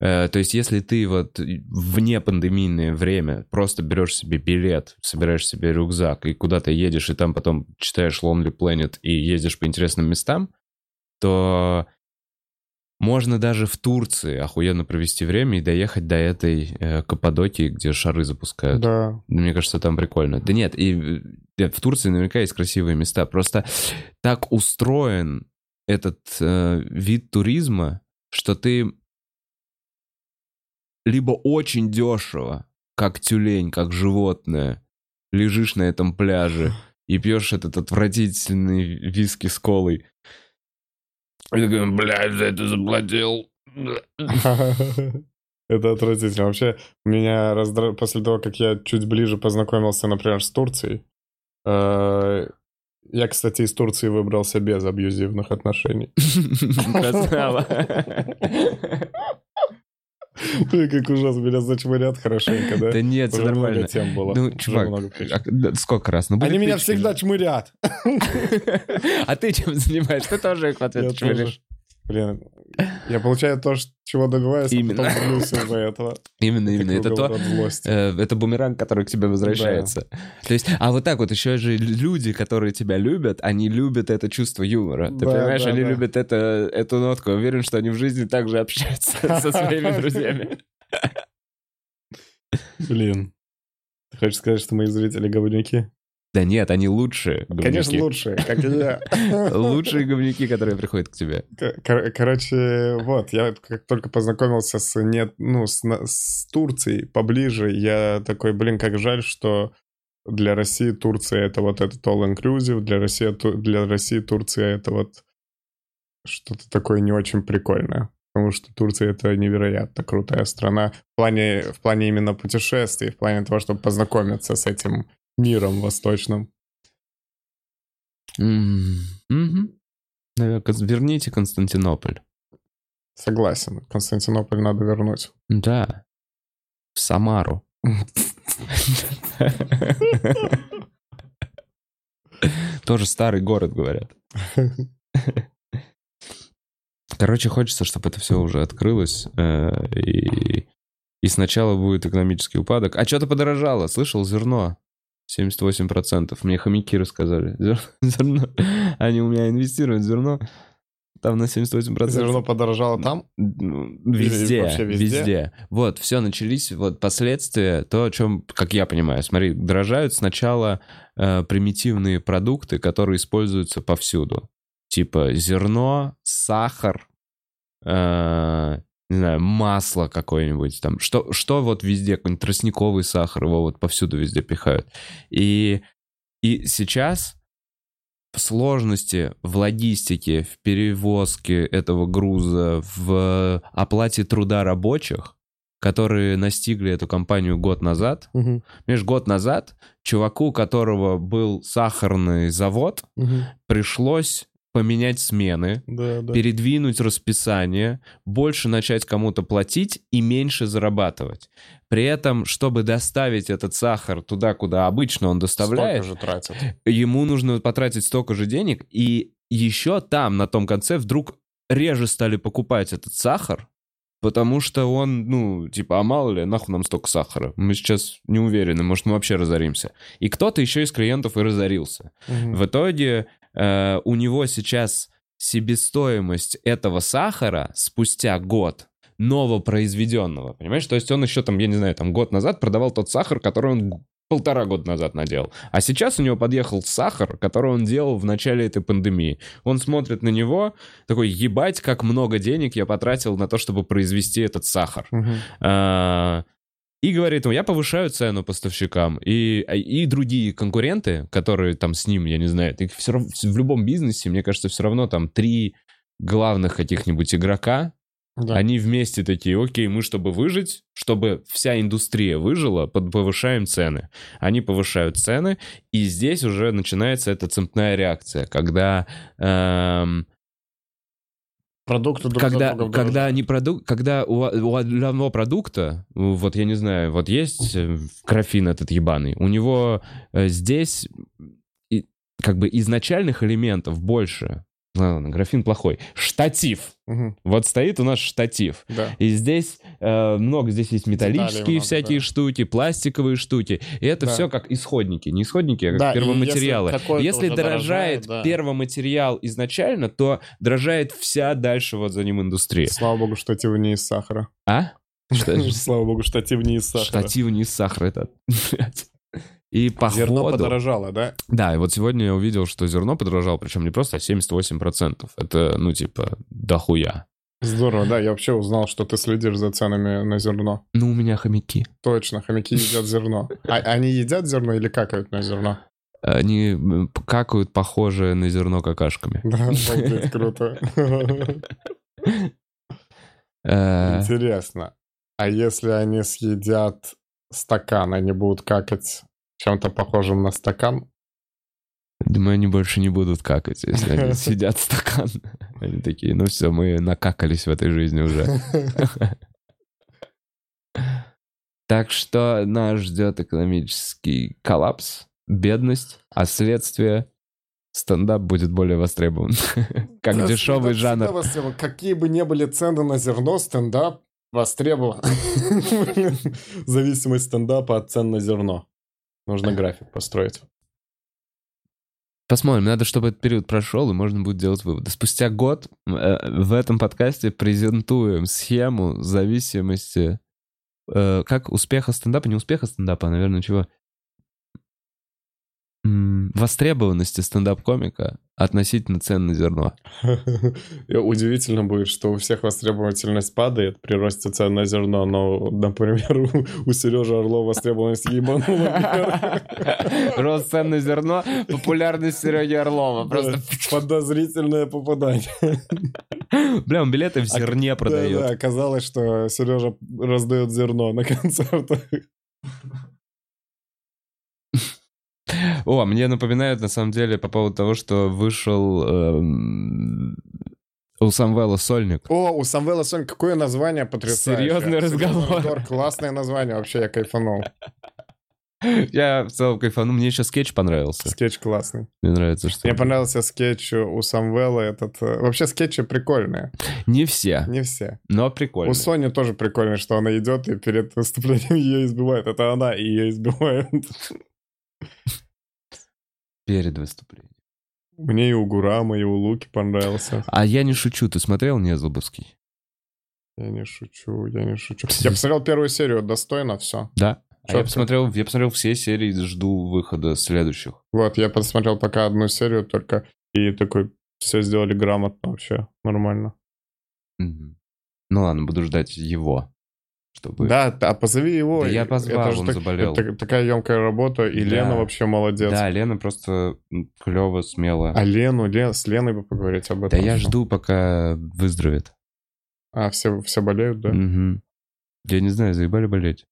Э, То есть, если ты вот вне пандемийное время просто берешь себе билет, собираешь себе рюкзак и куда-то едешь, и там потом читаешь Lonely Planet и ездишь по интересным местам, то можно даже в Турции охуенно провести время и доехать до этой э, Каппадокии, где шары запускают. Да. Мне кажется, там прикольно. Да нет, и э, в Турции наверняка есть красивые места. Просто так устроен этот э, вид туризма, что ты либо очень дешево, как тюлень, как животное, лежишь на этом пляже и пьешь этот отвратительный виски с колой. И такой, блядь, за это заплатил. [laughs] Это отвратительно. Вообще, меня раздра... после того, как я чуть ближе познакомился, например, с Турцией, э, я, кстати, из Турции выбрался без абьюзивных отношений. [laughs] Красава. [laughs] [laughs] Ой, как ужасно, меня зачмырят хорошенько, да? Да нет, все нормально. тем было. Ну, чувак, а, сколько раз? Ну, Они меня всегда чмырят. [laughs] А ты чем занимаешься? Ты тоже их в ответ чмыришь. Блин, я получаю то, чего добиваюсь, а Именно. потом злюсь из-за этого. Именно, именно. Это то, э, это бумеранг, который к тебе возвращается. То есть, а вот так вот еще же люди, которые тебя любят, они любят это чувство юмора. Ты Да, понимаешь, да, они да. любят это, эту нотку. Уверен, что они в жизни также общаются [laughs] со своими [laughs] друзьями. Блин. Ты хочешь сказать, что мои зрители говнюки? Да нет, они лучшие Конечно, говнюки. лучшие, как и я. [laughs] Лучшие говнюки, которые приходят к тебе. Кор- Короче, вот, я как только познакомился с, нет, ну, с, с Турцией поближе, я такой, блин, как жаль, что для России Турция это вот этот all-inclusive, для России, для России Турция это вот что-то такое не очень прикольное. Потому что Турция это невероятно крутая страна в плане, в плане именно путешествий, в плане того, чтобы познакомиться с этим миром восточным. Наверное, Верните Константинополь. Согласен, Константинополь надо вернуть. Да. В Самару. Тоже старый город, говорят. Короче, хочется, чтобы это все уже открылось. э, И, и сначала будет экономический упадок. А что-то подорожало. Слышал, зерно. 78%. Мне хомяки рассказали. [laughs] Зер- Зерно. Они у меня инвестируют в зерно. Там на 78%. Зерно подорожало там? Ну, Везде, везде, везде? Вот, все, начались вот последствия, то, о чем, как я понимаю, смотри, дорожают сначала э, примитивные продукты, которые используются повсюду. Типа зерно, сахар, э, не знаю, масло какое-нибудь там. Что, что вот везде, какой-нибудь тростниковый сахар, его вот повсюду везде пихают. И, и сейчас сложности в логистике, в перевозке этого груза, в оплате труда рабочих, которые настигли эту компанию год назад. Мгм. Меж год назад чуваку, у которого был сахарный завод, Мгм. пришлось поменять смены, Да, да. передвинуть расписание, больше начать кому-то платить и меньше зарабатывать. При этом, чтобы доставить этот сахар туда, куда обычно он доставляет, Столько же тратят. ему нужно потратить столько же денег, и еще там, на том конце, вдруг реже стали покупать этот сахар, потому что он, ну, типа, а мало ли, нахуй нам столько сахара? Мы сейчас не уверены, может, мы вообще разоримся. И кто-то еще из клиентов и разорился. Мгм. В итоге э, у него сейчас себестоимость этого сахара спустя год новопроизведенного, понимаешь? То есть он еще там, я не знаю, там год назад продавал тот сахар, который он полтора года назад наделал. А сейчас у него подъехал сахар, который он делал в начале этой пандемии. Он смотрит на него, такой, ебать, как много денег я потратил на то, чтобы произвести этот сахар. Мгм. А, И говорит, ну, я повышаю цену поставщикам. И, и другие конкуренты, которые там с ним, я не знаю, их все равно, в любом бизнесе, мне кажется, все равно там три главных каких-нибудь игрока, Да. они вместе такие, окей, мы, чтобы выжить, чтобы вся индустрия выжила, повышаем цены. Они повышают цены, и здесь уже начинается эта цепная реакция, когда эм, Продукты друг за когда, другом когда не продукт, когда у, у одного продукта, вот я не знаю, вот есть э, графин этот ебаный, у него э, здесь и, как бы изначальных элементов больше. Ладно, графин плохой. Штатив. Мгм. Вот стоит у нас штатив. Да. И здесь э, много, здесь есть металлические много, всякие да. штуки, пластиковые штуки. И это Да. все как исходники. Не исходники, а как Да, первоматериалы. если Если дорожает дорожает, да. первоматериал изначально, то дорожает вся дальше вот за ним индустрия. Слава богу, штатив не из сахара. А? Что? [laughs] Слава богу, штатив не из сахара. Штатив не из сахара этот. блядь. И Зерно походу... подорожало, да? Да, и вот сегодня я увидел, что зерно подорожало, причем не просто, а 78%. Это, ну, типа, дохуя. Здорово, да. Я вообще узнал, что ты следишь за ценами на зерно. Ну, у меня хомяки. Точно, хомяки едят зерно. А они едят зерно или какают на зерно? Они какают похожие на зерно какашками. Да, обалдеть, круто. Э, Интересно. А если они съедят стакан, они будут какать чем-то похожим на стакан? Думаю, они больше не будут какать, если они [laughs] сидят в стакан. Они такие, ну все, мы накакались в этой жизни уже. [laughs] Так что нас ждет экономический коллапс, бедность, а следствие стендап будет более востребован. [laughs] Как Да, дешевый жанр. Какие бы ни были цены на зерно, стендап востребован. [laughs] Зависимость стендапа от цен на зерно. Нужно график построить. Посмотрим, надо, чтобы этот период прошел, и можно будет делать выводы. Спустя год э, в этом подкасте презентуем схему зависимости... э, как успеха стендапа? Не успеха стендапа, а, наверное, чего? Востребованности стендап-комика относительно цен на зерно. [laughs] Удивительно будет, что у всех востребовательность падает при росте цен на зерно, но, например, [laughs] у, Сережи Орлова востребованность ебанула. [laughs] Рост цен на зерно, популярность Сереги Орлова. Просто, Подозрительное попадание. бля, он билеты в зерне Да, да, продает. оказалось, что Сережа раздает зерно на концертах. О, мне напоминает, на самом деле, по поводу того, что вышел эм, у Самвела сольник. О, у Самвела Сон какое название потрясающее. Серьезный разговор. Классное название, вообще я кайфанул. Я в целом кайфану. Мне еще скетч понравился. Скетч классный. Мне нравится, что... Мне понравился скетч у Самвела этот. э, Вообще скетчи прикольные. Не все, Не все. но прикольно. У Сони тоже прикольно, что она идет и перед выступлением ее избивает. Это она и ее избивает. Перед выступлением. Мне и у Гурама, и у Луки понравился. А я не шучу. Ты смотрел Незлобовский? Я не шучу, я не шучу. Я посмотрел первую серию, достойно все. Да. А я посмотрел, я посмотрел все серии, жду выхода следующих. Вот, я посмотрел пока одну серию только, и такой, все сделали грамотно вообще, нормально. Ну ладно, буду ждать его. Чтобы... Да, а позови его. Да я позвал, это же он так- заболел. это такая емкая работа, и Да. Лена вообще молодец. Да, Лена просто клево, смело. А Лену, Лен, с Леной бы поговорить об Да этом. я жду, пока выздоровеет. А, все, все болеют, да? Мгм. Я не знаю, заебали болеть.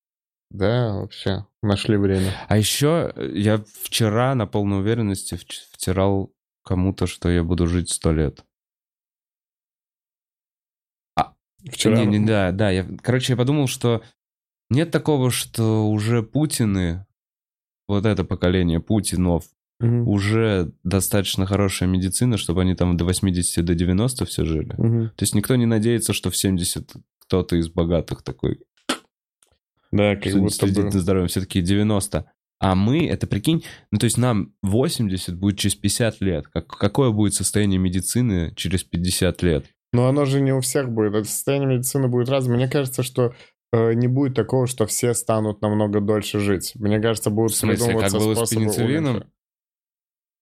Да, вообще, нашли время. А еще я вчера на полной уверенности втирал кому-то, что я буду жить сто лет. Вчера... Не, не, да, да. Я, короче, я подумал, что нет такого, что уже Путины, вот это поколение Путинов, Мгм. уже достаточно хорошая медицина, чтобы они там до 80, до 90 все жили. Мгм. То есть никто не надеется, что в 70 кто-то из богатых такой Да, как будто следит бы... за здоровьем. Все-таки 90. А мы, это прикинь, ну то есть нам 80 будет через 50 лет. Как, какое будет состояние медицины через 50 лет? Но оно же не у всех будет. Это состояние медицины будет разным. Мне кажется, что э, не будет такого, что все станут намного дольше жить. Мне кажется, будут В смысле, как придумываться было с пенициллином?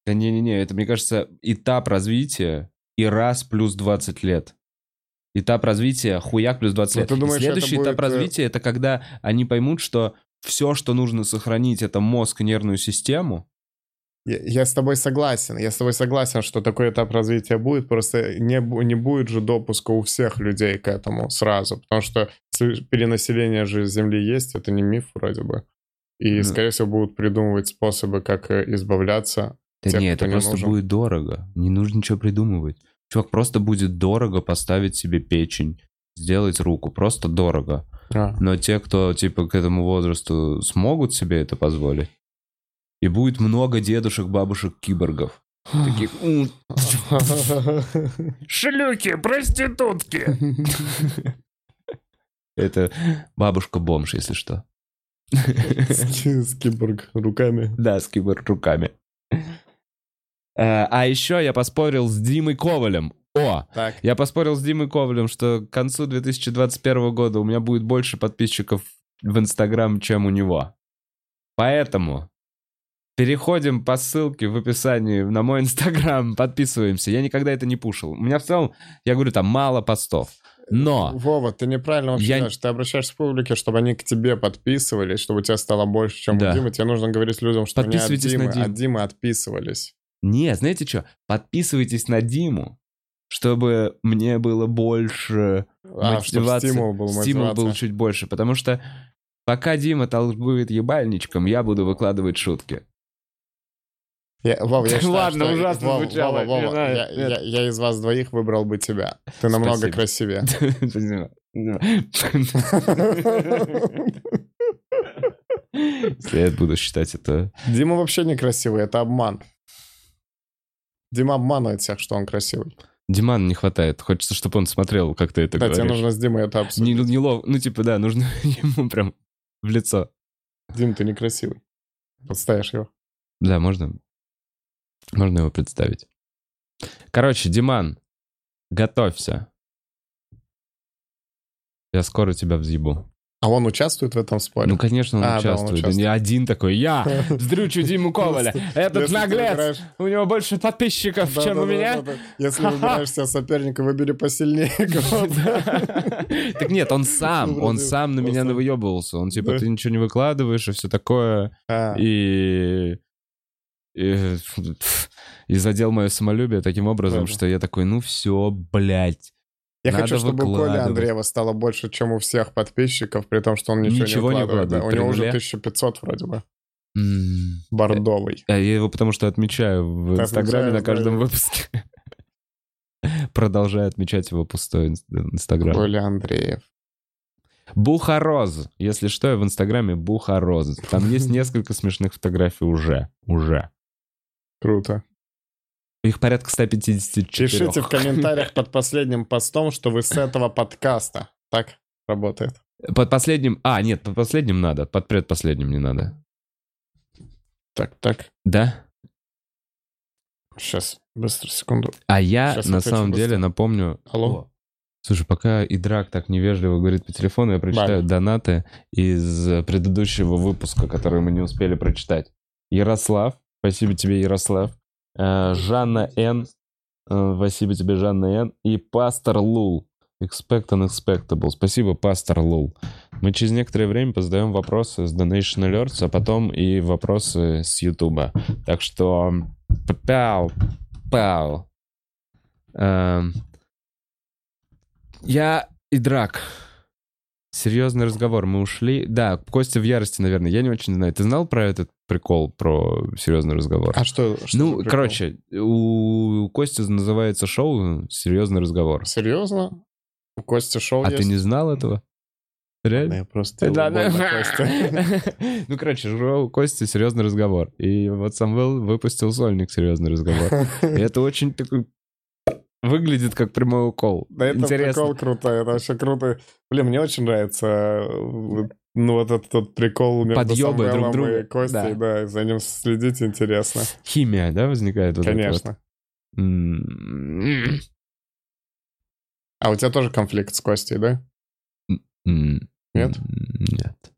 Да не-не-не, это, мне кажется, этап развития и раз плюс 20 лет. Этап развития хуяк плюс 20 Ну, лет. И думаешь, следующий это этап будет, э, развития это когда они поймут, что все, что нужно сохранить, это мозг и нервную систему. Я, я с тобой согласен. Я с тобой согласен, что такой этап развития будет. Просто не, не будет же допуска у всех людей к этому сразу. Потому что перенаселение же Земли есть. Это не миф вроде бы. И, Ну. скорее всего, будут придумывать способы, как э, избавляться. Да Тех, не, кто это не просто нужен. будет дорого. Не нужно ничего придумывать. Чувак, просто будет дорого поставить себе печень, сделать руку. Просто дорого. А. Но те, кто типа к этому возрасту смогут себе это позволить, и будет много дедушек, бабушек, киборгов. Таких, «М, шлюки, проститутки. Это бабушка-бомж, если что. С киборг руками. Да, с киборг руками. Э, А еще я поспорил с Димой Ковалем. О, Так. я поспорил с Димой Ковалем, что к концу 2021 года у меня будет больше подписчиков в Инстаграм, чем у него. Поэтому переходим по ссылке в описании на мой Инстаграм, подписываемся. Я никогда это не пушил. У меня в целом, я говорю, там мало постов. Но Вова, ты неправильно вообще Я- делаешь. Ты обращаешься к публике, чтобы они к тебе подписывались, чтобы у тебя стало больше, чем Да. у Димы. Тебе нужно говорить людям, что не от Димы, Диму. от Димы отписывались. Не, знаете что? Подписывайтесь на Диму, чтобы мне было больше А, мотивации. стимул был, Стимул был мотивация. чуть больше, потому что пока Дима толкует ебальничком, я буду выкладывать шутки. Я, Вов, я [laughs] считаю, Ладно, что- ужасно Вова, звучало, Вова, Вова, знаю, я, я- я из вас двоих выбрал бы тебя. Ты намного Спасибо. красивее. [laughs] Спасибо. Если я буду считать это... Дима вообще не красивый, это обман. Дима обманывает всех, что он красивый. Диман не хватает. Хочется, чтобы он смотрел, как ты это Да, тебе говоришь. нужно с Димой это Не, обсудить. не лов- Ну, типа, да, нужно [laughs] ему прям в лицо. Дим, ты некрасивый. Подставишь его. Да, можно. Можно его представить. Короче, Диман, готовься. Я скоро тебя взъебу. А он участвует в этом споре? Ну, конечно, он А, да, он участвует. Участвует. не один такой. Я [laughs] вздрючу Диму Коваля. Этот наглец. У него больше подписчиков, чем у меня. Если выбираешь себе [laughs] соперника, выбери посильнее. [laughs] Так нет, он сам, Ну, он вроде сам на меня навыебывался. Он типа, ты ничего не выкладываешь и все такое. А, И... И, и задел мое самолюбие таким образом, Да-да. что я такой, ну все, блядь. Я надо хочу, чтобы у Коли. Андреева стало больше, чем у всех подписчиков, при том, что он ничего, Ничего не не выкладывает. да. выкладывает, У него уже нуле. 1500 вроде бы. М. Бордовый. А я его потому что отмечаю в Ты Инстаграме на каждом да. выпуске. [laughs] Продолжаю отмечать его пустой инс- Инстаграм. Коля Андреев. Бухароз. Если что, я в Инстаграме Бухароз. Там есть [laughs] несколько смешных фотографий уже. Уже. Круто. Их порядка 154. Пишите в комментариях [laughs] под последним постом, что вы с этого подкаста. Так работает. Под последним... А, нет, под последним надо. Под предпоследним не надо. Так, так. Да? Сейчас, быстро, секунду. А я Щас на самом быстро. деле напомню... Алло? О. Слушай, пока Идрак так невежливо говорит по телефону, я прочитаю Ладно. донаты из предыдущего выпуска, который мы не успели прочитать. Ярослав, спасибо тебе, Ярослав. Э, Жанна Н, э, спасибо тебе, Жанна Н. И Пастор Лул. Expect Unexpectable. Спасибо, Пастор Лул. Мы через некоторое время позадаем вопросы с Donation Alerts, а потом и вопросы с Ютуба. Так что... Пау, пау. Эм, я и Драк. Серьезный разговор. Мы ушли. Да, Костя в ярости, наверное. Я не очень знаю. Ты знал про этот прикол, про серьезный разговор? А что? что ну, короче, у Кости называется шоу «Серьезный разговор». Серьезно? У Кости шоу А есть? ты не знал этого? Реально? Я просто Да, да. [laughs] Ну, короче, шоу Кости «Серьезный разговор». И вот Самвел выпустил сольник «Серьезный разговор». [laughs] И это очень такой Выглядит как прямой укол. Да это Интересно. прикол круто, это вообще круто. Блин, мне очень нравится э, ну вот этот вот прикол между Подъёбы друг Самвелом друга. и Костей, да. за ним следить интересно. Химия, да, возникает? вот вот? Конечно. М, А у тебя тоже конфликт с Костей, да? Нет? Нет.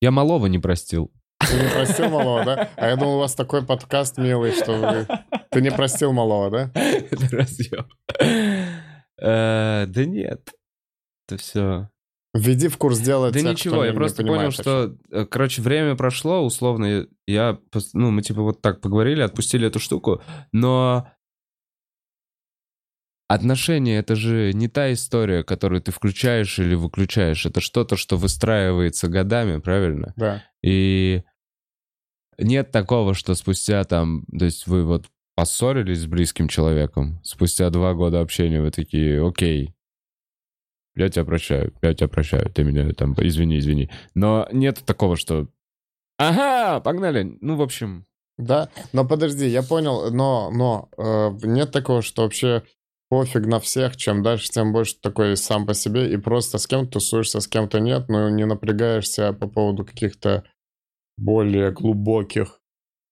Я малого не простил. Ты не простил малого, да? А я думал, у вас такой подкаст милый, что вы... Ты не простил малого, да? Это разъем. Э, Да нет. Это все. Введи в курс дела Да тех, ничего, я просто понял, что, э, короче, время прошло, условно, я, ну, мы типа вот так поговорили, отпустили эту штуку, но отношения — это же не та история, которую ты включаешь или выключаешь, это что-то, что выстраивается годами, правильно? Да. И нет такого, что спустя там, то есть вы вот поссорились с близким человеком, спустя два года общения вы такие, окей, я тебя прощаю, я тебя прощаю, ты меня там, извини, извини. Но нет такого, что, ага, погнали. Ну, в общем, Да, но подожди, я понял, но, но э, нет такого, что вообще пофиг на всех, чем дальше, тем больше такой сам по себе, и просто с кем-то тусуешься, с кем-то нет, но не напрягаешься по поводу каких-то более глубоких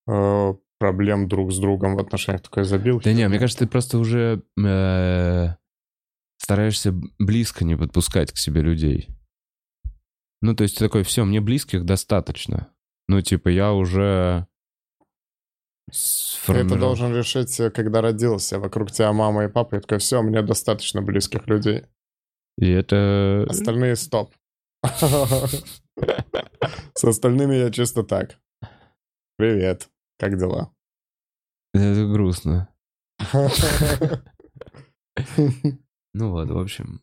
э, проблем друг с другом в отношениях, такой забил. да не, мне кажется, ты просто уже э, стараешься близко не подпускать к себе людей. Ну, то есть ты такой, все, мне близких достаточно. Ну, типа, я уже... Ты это должен решить, э, когда родился. Вокруг тебя мама и папа, и такой, все, мне достаточно близких людей. И это... Остальные стоп. С остальными я чисто так. Привет, как дела? Это грустно. [laughs] Ну вот, в общем,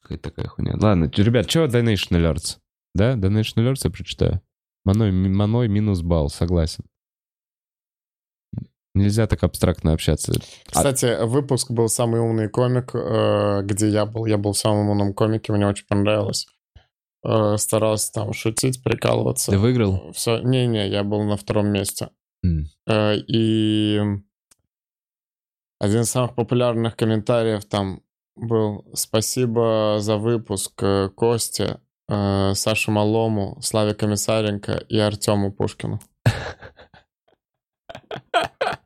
какая-то такая хуйня. Ладно, ребят, что Donation Alerts? Да, Donation Alerts я прочитаю. Маной, маной минус балл, согласен. Нельзя так абстрактно общаться. Кстати, выпуск был «Самый умный комик», э, где я был. Я был в самом умном комике, мне очень понравилось. Э, Старался там шутить, прикалываться. Ты выиграл? Все, не-не, я был на втором месте. Э, И один из самых популярных комментариев там был «Спасибо за выпуск Косте, Саше Малому, Славе Комиссаренко и Артему Пушкину». [laughs]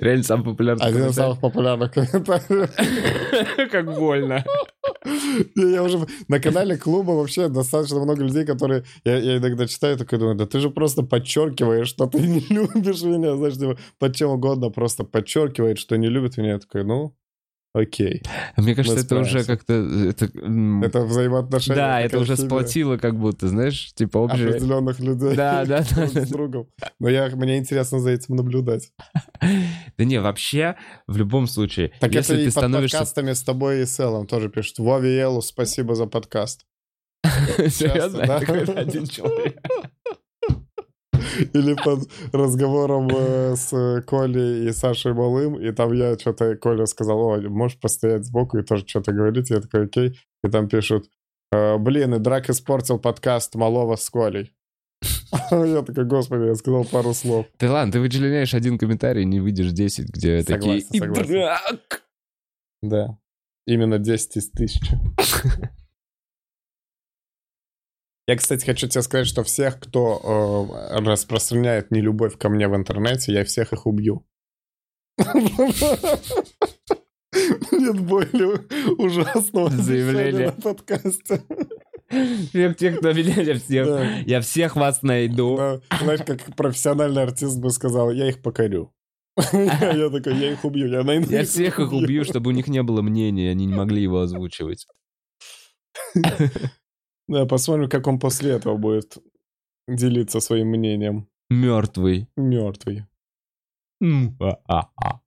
Реально самый популярный Один из самых популярных комментариев. Как больно. Я уже на канале клуба вообще достаточно много людей, которые я, я иногда читаю, такой думаю, да ты же просто подчеркиваешь, что ты не любишь меня, знаешь, типа, под чем угодно просто подчеркивает, что не любит меня. Я такой, ну, окей. Мне кажется, это уже как-то... Это, Это взаимоотношения. да, это уже химия сплотило как будто, знаешь, типа общее... определенных людей Да, да, [laughs] да, друг да. с другом. Но я, мне интересно за этим наблюдать. [laughs] Да не, вообще, в любом случае, Так если это ты и под становишься... подкастами с тобой и с Эллом тоже пишут. Вове и Эллу спасибо за подкаст. [laughs] Серьезно? да? Один человек. Или под разговором э, с Колей и Сашей Малым, и там я что-то, Коля сказал, о, можешь постоять сбоку и тоже что-то говорить, я такой, окей, и там пишут, «Э, блин, и Драк испортил подкаст Малова с Колей. [laughs] Я такой, господи, я сказал пару слов. Ты ладно, ты вычленяешь один комментарий, не видишь 10, где такие... Согласен, «И согласен. драк!» Да. Именно 10 из тысячи. [laughs] Я, кстати, хочу тебе сказать, что всех, кто э, распространяет нелюбовь ко мне в интернете, я всех их убью. [laughs] Нет более ужасного заявления на подкасте. Всех тех, кто меня, я всех, Да. я всех вас найду. Да, Знаешь, как профессиональный артист бы сказал, я их покорю. [laughs] Я такой, я их убью, я найду Я всех их убью, чтобы у них не было мнения, они не [laughs] могли его озвучивать. [laughs] Да, посмотрим, как он после этого будет делиться своим мнением. Мертвый. Мертвый. М, а-а-а.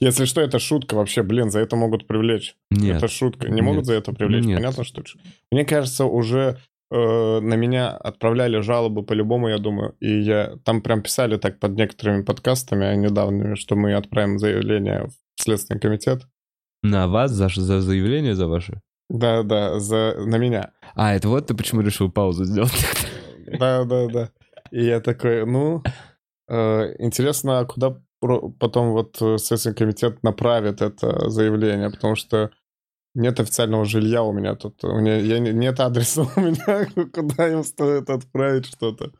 Если что, это шутка вообще, блин, за это могут привлечь. Нет. Это шутка. Не Нет. могут за это привлечь? Нет. Понятно, что Мне кажется, уже э, на меня отправляли жалобы по-любому, я думаю. И я там прям писали так под некоторыми подкастами недавними, что мы отправим заявление в Следственный комитет. На вас, за, за заявление за ваше? Да, да, за, на меня. А, это вот ты почему решил паузу сделать? Да, да, да. И я такой, ну, Э, интересно, а куда потом вот э, Следственный комитет направит это заявление, потому что нет официального жилья у меня тут. У меня я, не- нет адреса у меня, [laughs] куда им стоит отправить что-то.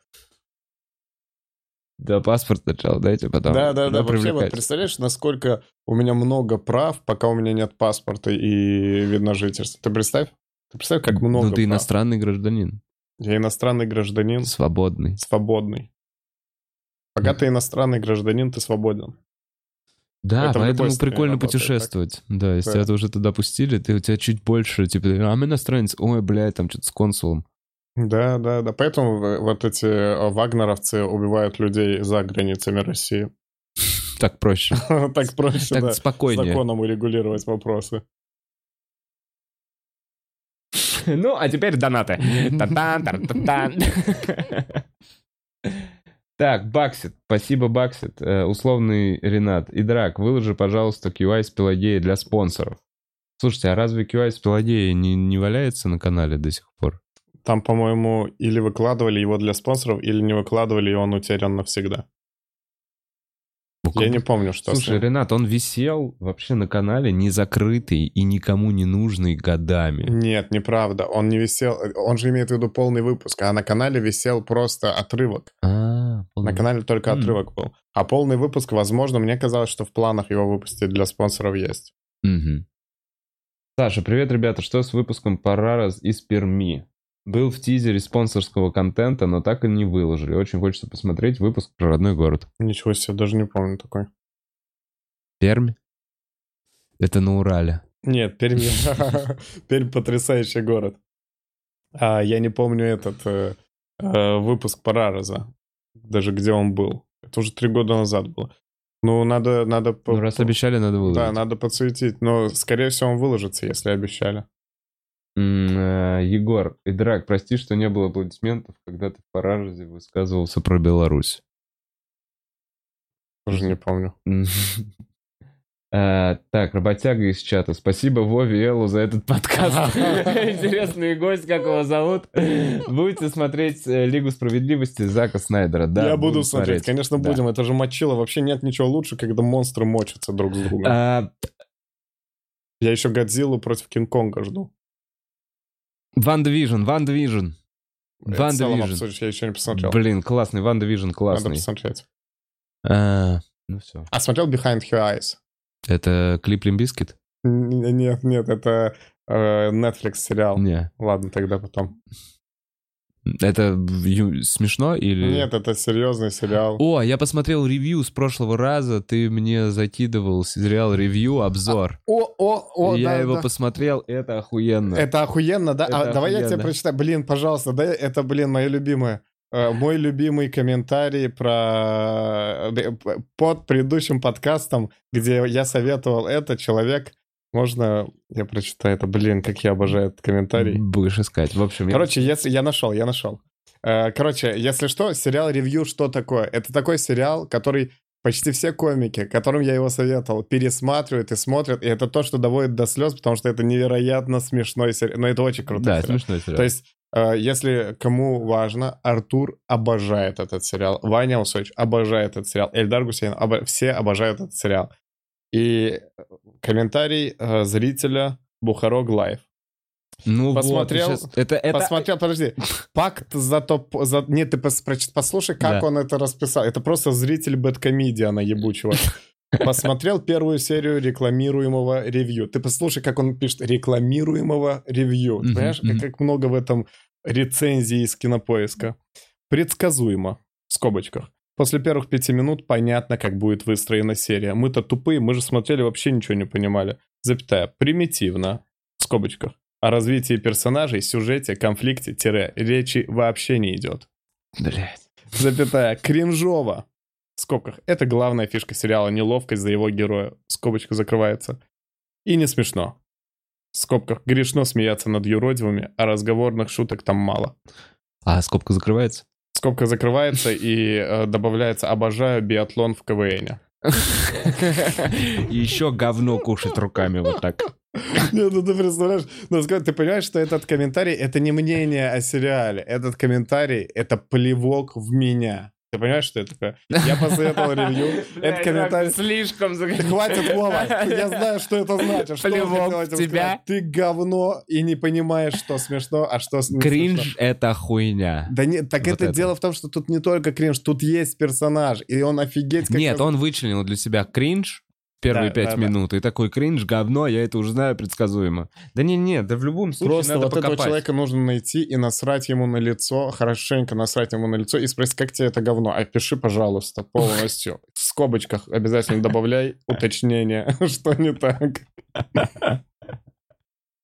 Да, паспорт сначала дайте, потом. Да, да, да. Ну, Вообще, вот представляешь, насколько у меня много прав, пока у меня нет паспорта и вид на жительство. Ты представь? Ты представь, как много Ну, ты прав. иностранный гражданин. Я иностранный гражданин, Свободный. свободный. Пока ты иностранный гражданин, ты свободен. Да, поэтому стране прикольно работает, так? путешествовать. Да, если Да. тебя уже туда пустили, ты у тебя чуть больше, типа, а мы иностранец, ой, блядь, там что-то с консулом. Да, да, да. Поэтому вот эти э, вагнеровцы убивают людей за границами России. [laughs] [laughs] Так проще. Так проще, Так спокойнее. законом урегулировать вопросы. Ну, а теперь донаты. [laughs] Так, Баксит. Спасибо, Баксит. Э, Условный Ренат. Идрак, выложи, пожалуйста, QI с Пелагеей для спонсоров. Слушайте, а разве QI с Пелагеей не, не валяется на канале до сих пор? Там, по-моему, или выкладывали его для спонсоров, или не выкладывали, и он утерян навсегда. Я не помню, что Слушай. Ренат, он висел вообще на канале не закрытый и никому не нужный годами. Нет, неправда. Он не висел. Он же имеет в виду полный выпуск, а на канале висел просто отрывок. А, На полный- канале только отрывок был. А полный выпуск, возможно, мне казалось, что в планах его выпустить для спонсоров есть. Саша, привет, ребята. Что с выпуском Парарас из Перми? Был в тизере спонсорского контента, но так и не выложили. Очень хочется посмотреть выпуск про родной город. Ничего себе, даже не помню такой. Пермь? Это на Урале. Нет, Пермь, [laughs] [laughs] Пермь потрясающий город. А, я не помню этот э, э, выпуск Парараза, даже где он был. Это уже три года назад было. Ну, надо, надо... по- Ну, раз по- обещали, надо выложить. Да, надо подсветить. Но, скорее всего, он выложится, если обещали. Э, Егор, Идрак, прости, что не было аплодисментов, когда ты в Параразе высказывался про Беларусь. Тоже не помню. [laughs] А, Так, работяга из чата. Спасибо Вове и Эллу за этот подкаст. [laughs] Интересный гость, как его зовут. Будете смотреть э, Лигу справедливости Зака Снайдера, да? я буду смотреть, конечно, будем. Это же мочило. Вообще нет ничего лучше, когда монстры мочатся друг с другом. А, Я еще Годзиллу против Кинг-Конга жду. Ван Division, Ван Division. Ван Division. я еще не посмотрел. Блин, классный, WandaVision Надо классный. посмотреть. А, Ну все. А смотрел Behind Her Eyes? Это клип Limp Bizkit? Нет, нет, это э, Netflix сериал. Не. Ладно, тогда потом. Это смешно или... Нет, это серьезный сериал. О, я посмотрел review с прошлого раза. Ты мне закидывал сериал review, обзор. О, о, о, я да, его да. посмотрел, это охуенно. Это охуенно, да? А, Это давай я тебе охуенно. прочитаю. Блин, пожалуйста, да, это, блин, мое любимое. Э, Мой любимый комментарий про э, под предыдущим подкастом, где я советовал это, человек, можно я прочитаю это, блин, как я обожаю этот комментарий. Будешь искать. В общем, я- Короче, если я нашел, я нашел. Э, Короче, если что, сериал ревью что такое? Это такой сериал, который почти все комики, которым я его советовал, пересматривают и смотрят, и это то, что доводит до слез, потому что это невероятно смешной сериал. Но это очень круто. да, смешной сериал. То есть, э, если кому важно, Артур обожает этот сериал, Ваня Усович обожает этот сериал, Эльдар Гусейн, обо- все обожают этот сериал. И комментарий э, зрителя Бухарог Лайв. ну посмотрел- вот, сейчас- это, это... Посмотрел, подожди. Пакт за то... За... Нет, ты пос- послушай, как Да. он это расписал. Это просто зритель бэткомедиана ебучего. [laughs] Посмотрел первую серию рекламируемого ревью. Ты послушай, как он пишет рекламируемого ревью. Мгм, понимаешь, мгм. как много в этом рецензии из кинопоиска. Предсказуемо. В скобочках. После первых пяти минут понятно, как будет выстроена серия. Мы-то тупые, мы же смотрели, вообще ничего не понимали. Запятая. Примитивно. В скобочках. О развитии персонажей, сюжете, конфликте, тире, речи вообще не идет. Блядь. Запятая. Кринжово. В скобках. Это главная фишка сериала. Неловкость за его героя. Скобочка закрывается. И не смешно. В скобках. Грешно смеяться над юродивыми, а разговорных шуток там мало. А скобка закрывается? Скобка закрывается и э, добавляется «Обожаю биатлон в КВН». И еще говно кушать руками вот так. Нет, ну ты представляешь, ну, ты понимаешь, что этот комментарий — это не мнение о сериале. Этот комментарий — это плевок в меня. Ты понимаешь, что это такое? Я [laughs] посоветовал ревью. Это комментарий... Слишком Хватит, Вова. Я знаю, что это значит. Что Плевок тебя. Ты говно и не понимаешь, что смешно, а что смешно. Кринж — это хуйня. Да нет, так это, дело в том, что тут не только кринж, тут есть персонаж, и он офигеть Нет, он вычленил для себя кринж первые Да, пять да, да. минут, и такой кринж, говно, я это уже знаю предсказуемо. Да не, не, да в любом случае Просто надо вот этого покопать. человека нужно найти и насрать ему на лицо, хорошенько насрать ему на лицо и спросить, как тебе это говно. Опиши, пожалуйста, полностью. В скобочках обязательно добавляй [laughs] уточнение, [laughs] что не так.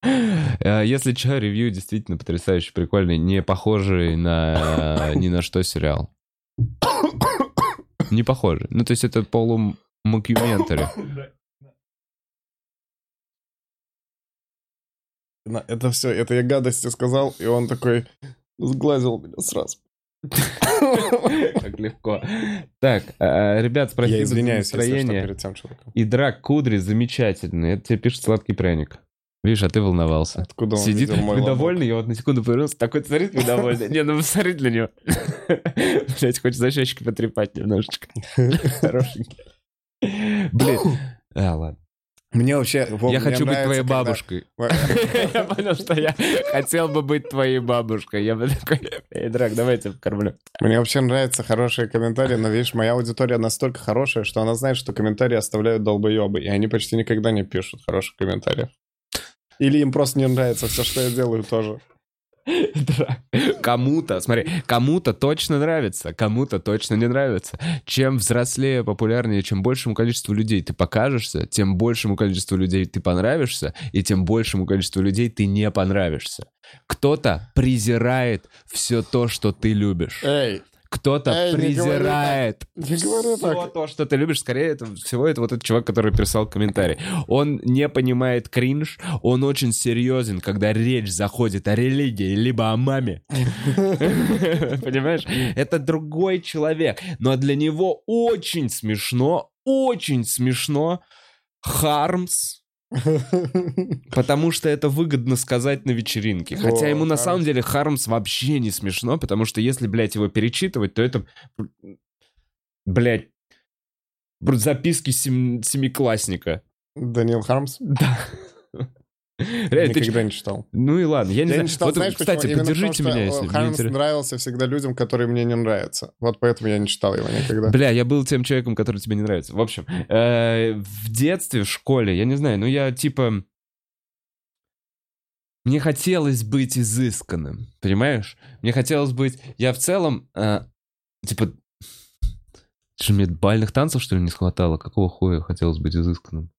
Э, Если что, ревью действительно потрясающе прикольный, не похожий на ни на что сериал. [coughs] Не похожий. Ну, то есть это полумокюментари. [coughs] На- Это все, это я гадости сказал, и он такой сглазил меня сразу. [coughs] Так легко. Так, э, ребят, спасибо Я извиняюсь, настроение. перед тем человеком. И драк кудри замечательный. Это тебе пишет сладкий пряник. Видишь, а ты волновался. Откуда он Сидит, видел мой вы лобок? довольны? Я вот на секунду повернулся, такой смотрит, вы довольны. Не, ну посмотри для него. [laughs] Блять, хочешь за щечки потрепать немножечко. [laughs] Хорошенький. Блин. А, ладно. Мне вообще... Я мне хочу быть твоей когда- бабушкой. [laughs] Я понял, что я хотел бы быть твоей бабушкой. Я бы такой, эй, драк, давай я тебя покормлю. Мне вообще нравятся хорошие комментарии, но видишь, моя аудитория настолько хорошая, что она знает, что комментарии оставляют долбоебы, и они почти никогда не пишут хороших комментариев. Или им просто не нравится все, что я делаю тоже. Кому-то, смотри, кому-то точно нравится, кому-то точно не нравится. Чем взрослее, популярнее, чем большему количеству людей ты покажешься, тем большему количеству людей ты понравишься, и тем большему количеству людей ты не понравишься. Кто-то презирает все то, что ты любишь. Эй, Кто-то Эй, не говори презирает не говори все так. то, что ты любишь. Скорее, это, всего это вот этот чувак, который писал комментарий. Он не понимает кринж, он очень серьезен, когда речь заходит о религии, либо о маме. [laughs] Понимаешь? Это другой человек. Но для него очень смешно, очень смешно Хармс, [laughs] потому что это выгодно сказать на вечеринке. Хотя ему на самом деле Хармс вообще не смешно, потому что если, блядь, его перечитывать, то это, блядь, записки сем- семиклассника. Даниил Хармс? Да. Реально, ты Никогда не читал. Ну и ладно, я не Я знаю. не читал, Вот, знаешь, кстати, почему? Поддержите потому, меня, если Хармс интересно. нравился всегда людям, которые мне не нравятся. Вот поэтому я не читал его никогда. Бля, я был тем человеком, который тебе не нравится. В общем, э, в детстве, в школе, я не знаю, ну я типа... Мне хотелось быть изысканным, понимаешь? Мне хотелось быть... Я в целом, э, типа... Что, мне бальных танцев, что ли, не схватало? Какого хуя хотелось быть изысканным?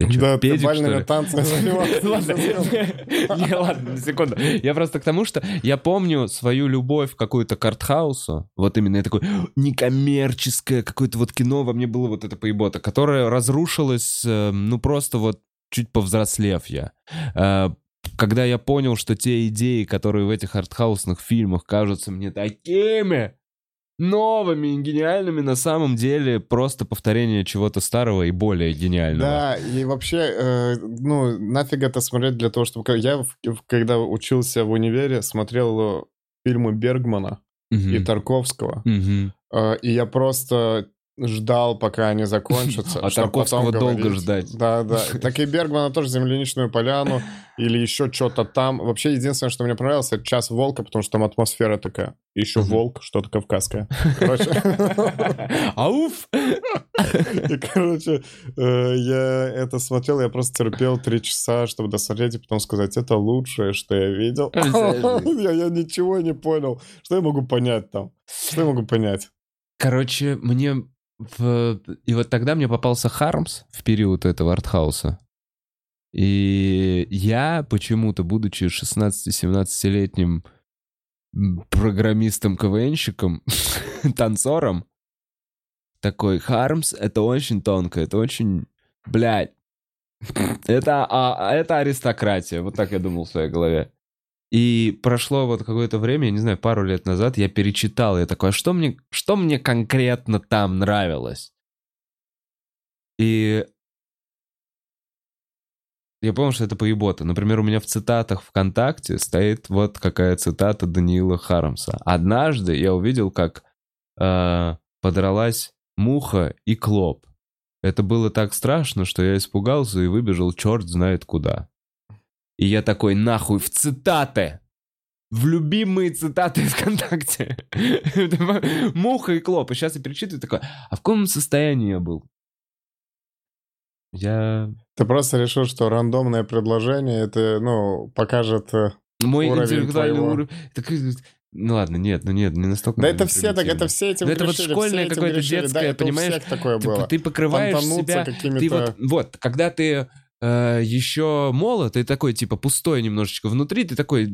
Я чё, Да, ты педик, что бальными танцами [laughs] Ладно, ладно, секунду. Я просто к тому, что я помню свою любовь какую-то к артхаусу, вот именно я такой некоммерческое какое-то вот кино во мне было вот это поебота, которое разрушилось, э, ну просто вот чуть повзрослев я. Э, Когда я понял, что те идеи, которые в этих артхаусных фильмах кажутся мне такими новыми и гениальными, на самом деле просто повторение чего-то старого и более гениального. Да, и вообще, э, ну, нафиг это смотреть для того, чтобы... Я, когда учился в универе, смотрел э, фильмы Бергмана Мгм. и Тарковского, Мгм. э, и я просто ждал, пока они закончатся. А Тарковского долго ждать. Да, да. Так и Бергмана тоже «Земляничную поляну» или еще что-то там. Вообще, единственное, что мне понравилось, это «Час волка», потому что там атмосфера такая. Еще волк, что-то кавказское. Короче, Ауф! и, короче, э, я это смотрел, я просто терпел три часа, чтобы досмотреть и потом сказать, это лучшее, что я видел. [laughs] Я ничего не понял. Что я могу понять там? Что я могу понять? Короче, мне... в- И вот тогда мне попался Хармс в период этого артхауса. И я почему-то, будучи 16-17-летним м, программистом-КВНщиком, [laughs] танцором, такой, Хармс, это очень тонко, это очень, блядь, [laughs] это, а это аристократия, вот так я думал в своей голове. И прошло вот какое-то время, я не знаю, пару лет назад, я перечитал, я такой, а что мне, что мне конкретно там нравилось? И я помню, что это поебота. Например, у меня в цитатах ВКонтакте стоит вот какая цитата Даниила Харамса. Однажды я увидел, как э, подралась муха и клоп. Это было так страшно, что я испугался и выбежал черт знает куда. И я такой, нахуй, в цитаты! В любимые цитаты [laughs] ВКонтакте. [laughs] Муха и клоп. И сейчас я перечитываю такой, а в каком состоянии я был? Я... Ты просто решил, что рандомное предложение, это, ну, покажет э, Мой уровень интеллектуальный твоего. уровень... Так, ну ладно, нет, ну нет, не настолько. Да это все так, это все этим Ну это вот школьное какое-то детское, да, понимаешь? Ты, было. ты покрываешь себя, ты вот, вот, когда ты э, еще молод, ты такой, типа, пустой немножечко внутри, ты такой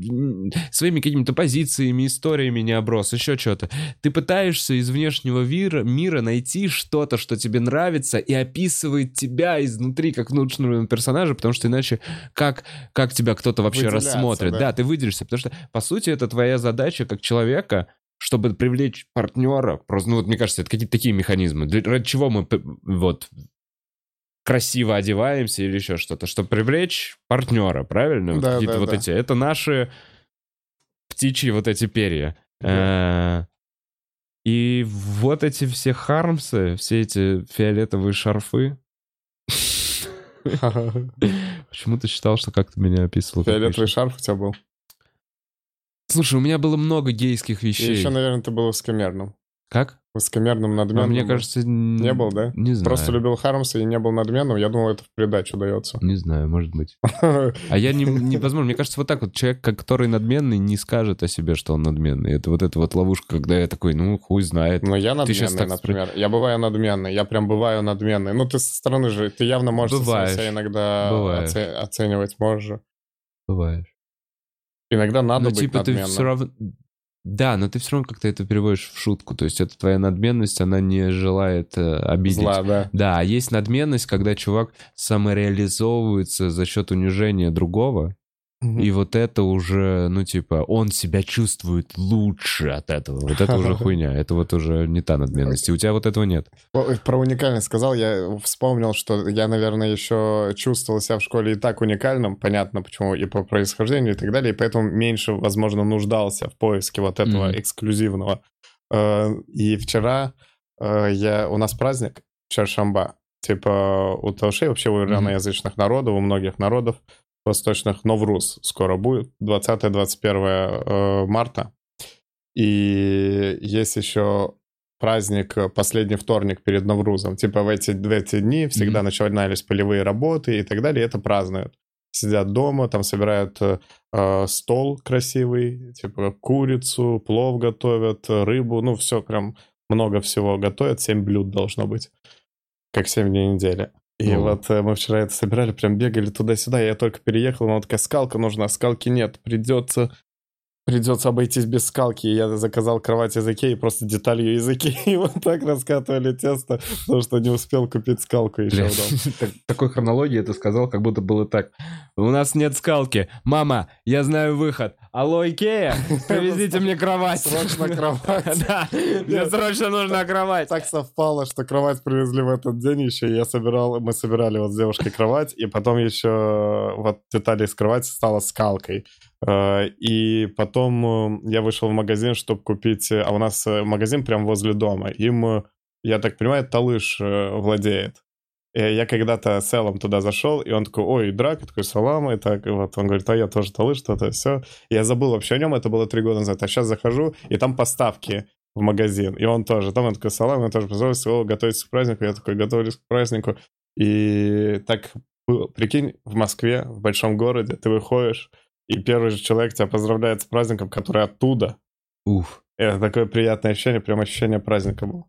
своими какими-то позициями, историями не оброс, еще что-то. Ты пытаешься из внешнего мира, мира найти что-то, что тебе нравится, и описывает тебя изнутри, как внутреннего персонажа, потому что иначе как, как тебя кто-то вообще Выделяться, рассмотрит? да. Да. ты выделишься, потому что, по сути, это твоя задача как человека, чтобы привлечь партнера, просто, ну вот мне кажется, это какие-то такие механизмы. Для, ради чего мы вот красиво одеваемся или еще что-то, чтобы привлечь партнера, правильно? Вот Да, какие-то да, вот да. эти. Это наши птичьи вот эти перья. Э, И вот эти все хармсы, все эти фиолетовые шарфы. [laughs] Почему ты считал, что как-то меня описывал? Фиолетовый шарф у тебя был. Слушай, у меня было много гейских И вещей. еще, наверное, ты был высокомерным. Как? Высокомерным, А надменным. мне был. кажется... Не был, да? Не знаю. Просто любил Хармса и не был надменным. Я думал, это в придачу дается. Не знаю, может быть. [laughs] А я не, возможно, мне кажется, вот так вот человек, который надменный, не скажет о себе, что он надменный. Это вот эта вот ловушка, когда я такой, ну, хуй знает. Но я Ты щас надменный, так например. Я бываю надменный. Я прям бываю надменный. Ну, ты со стороны же, ты явно можешь себя иногда оце- оценивать можешь. же. Бываешь. Иногда надо Но быть типа ты надменным. все равно... Да, но ты все равно как-то это переводишь в шутку. То есть это твоя надменность, она не желает э, обидеть. Зла, да. Да, а есть надменность, когда чувак самореализовывается за счет унижения другого, и вот это уже, ну, типа, он себя чувствует лучше от этого. Вот это уже [laughs] хуйня. Это вот уже не та надменность. И у тебя вот этого нет. О, Про уникальность сказал, я вспомнил, что я, наверное, еще чувствовал себя в школе и так уникальным, понятно почему, и по происхождению и так далее, и поэтому меньше, возможно, нуждался в поиске вот этого Мгм. эксклюзивного. Э, И вчера э, я, у нас праздник Чаршамба, типа у Таушей, вообще у ираноязычных народов, у многих народов восточных, Новруз скоро будет, 20-21 э, марта. И есть еще праздник э, последний вторник перед Наврузом. Типа в эти, в эти дни всегда Мгм. начинались полевые работы и так далее, и это празднуют. Сидят дома, там собирают э, э, стол красивый, типа курицу, плов готовят, рыбу, ну все прям много всего готовят, 7 блюд должно быть, как 7 дней недели. И О. вот э, мы вчера это собирали, прям бегали туда-сюда, я только переехал, но такая скалка нужна, а скалки нет, придется Придется обойтись без скалки. Я заказал кровать из Икеи, просто деталью из Икеи. И [laughs] вот так раскатывали тесто, потому что не успел купить скалку еще в [laughs] Такой хронологии ты сказал, как будто было так. У нас нет скалки. Мама, я знаю выход. Алло, Икея, [laughs] привезите мне кровать. Срочно кровать. Да, мне срочно нужна кровать. Так совпало, что кровать привезли в этот день еще. Я собирал, мы собирали вот с девушкой кровать, и потом еще вот детали из кровати стала скалкой. Э, И потом э, я вышел в магазин, чтобы купить... А у нас э, магазин прям возле дома. Им, э, я так понимаю, Талыш э, владеет. И Я когда-то с Эллом туда зашел, и он такой, ой, драк, я такой, салам, и так, и вот он говорит, а я тоже Талыш, что-то, все. Я забыл вообще о нем, это было три года назад, а сейчас захожу, и там поставки в магазин, и он тоже, там он такой, салам, я тоже поздоровался, о, готовитесь к празднику, я такой, готовлюсь к празднику, и так, прикинь, в Москве, в большом городе, ты выходишь, и первый же человек тебя поздравляет с праздником, который оттуда. Уф. Это такое приятное ощущение, прям ощущение праздника было.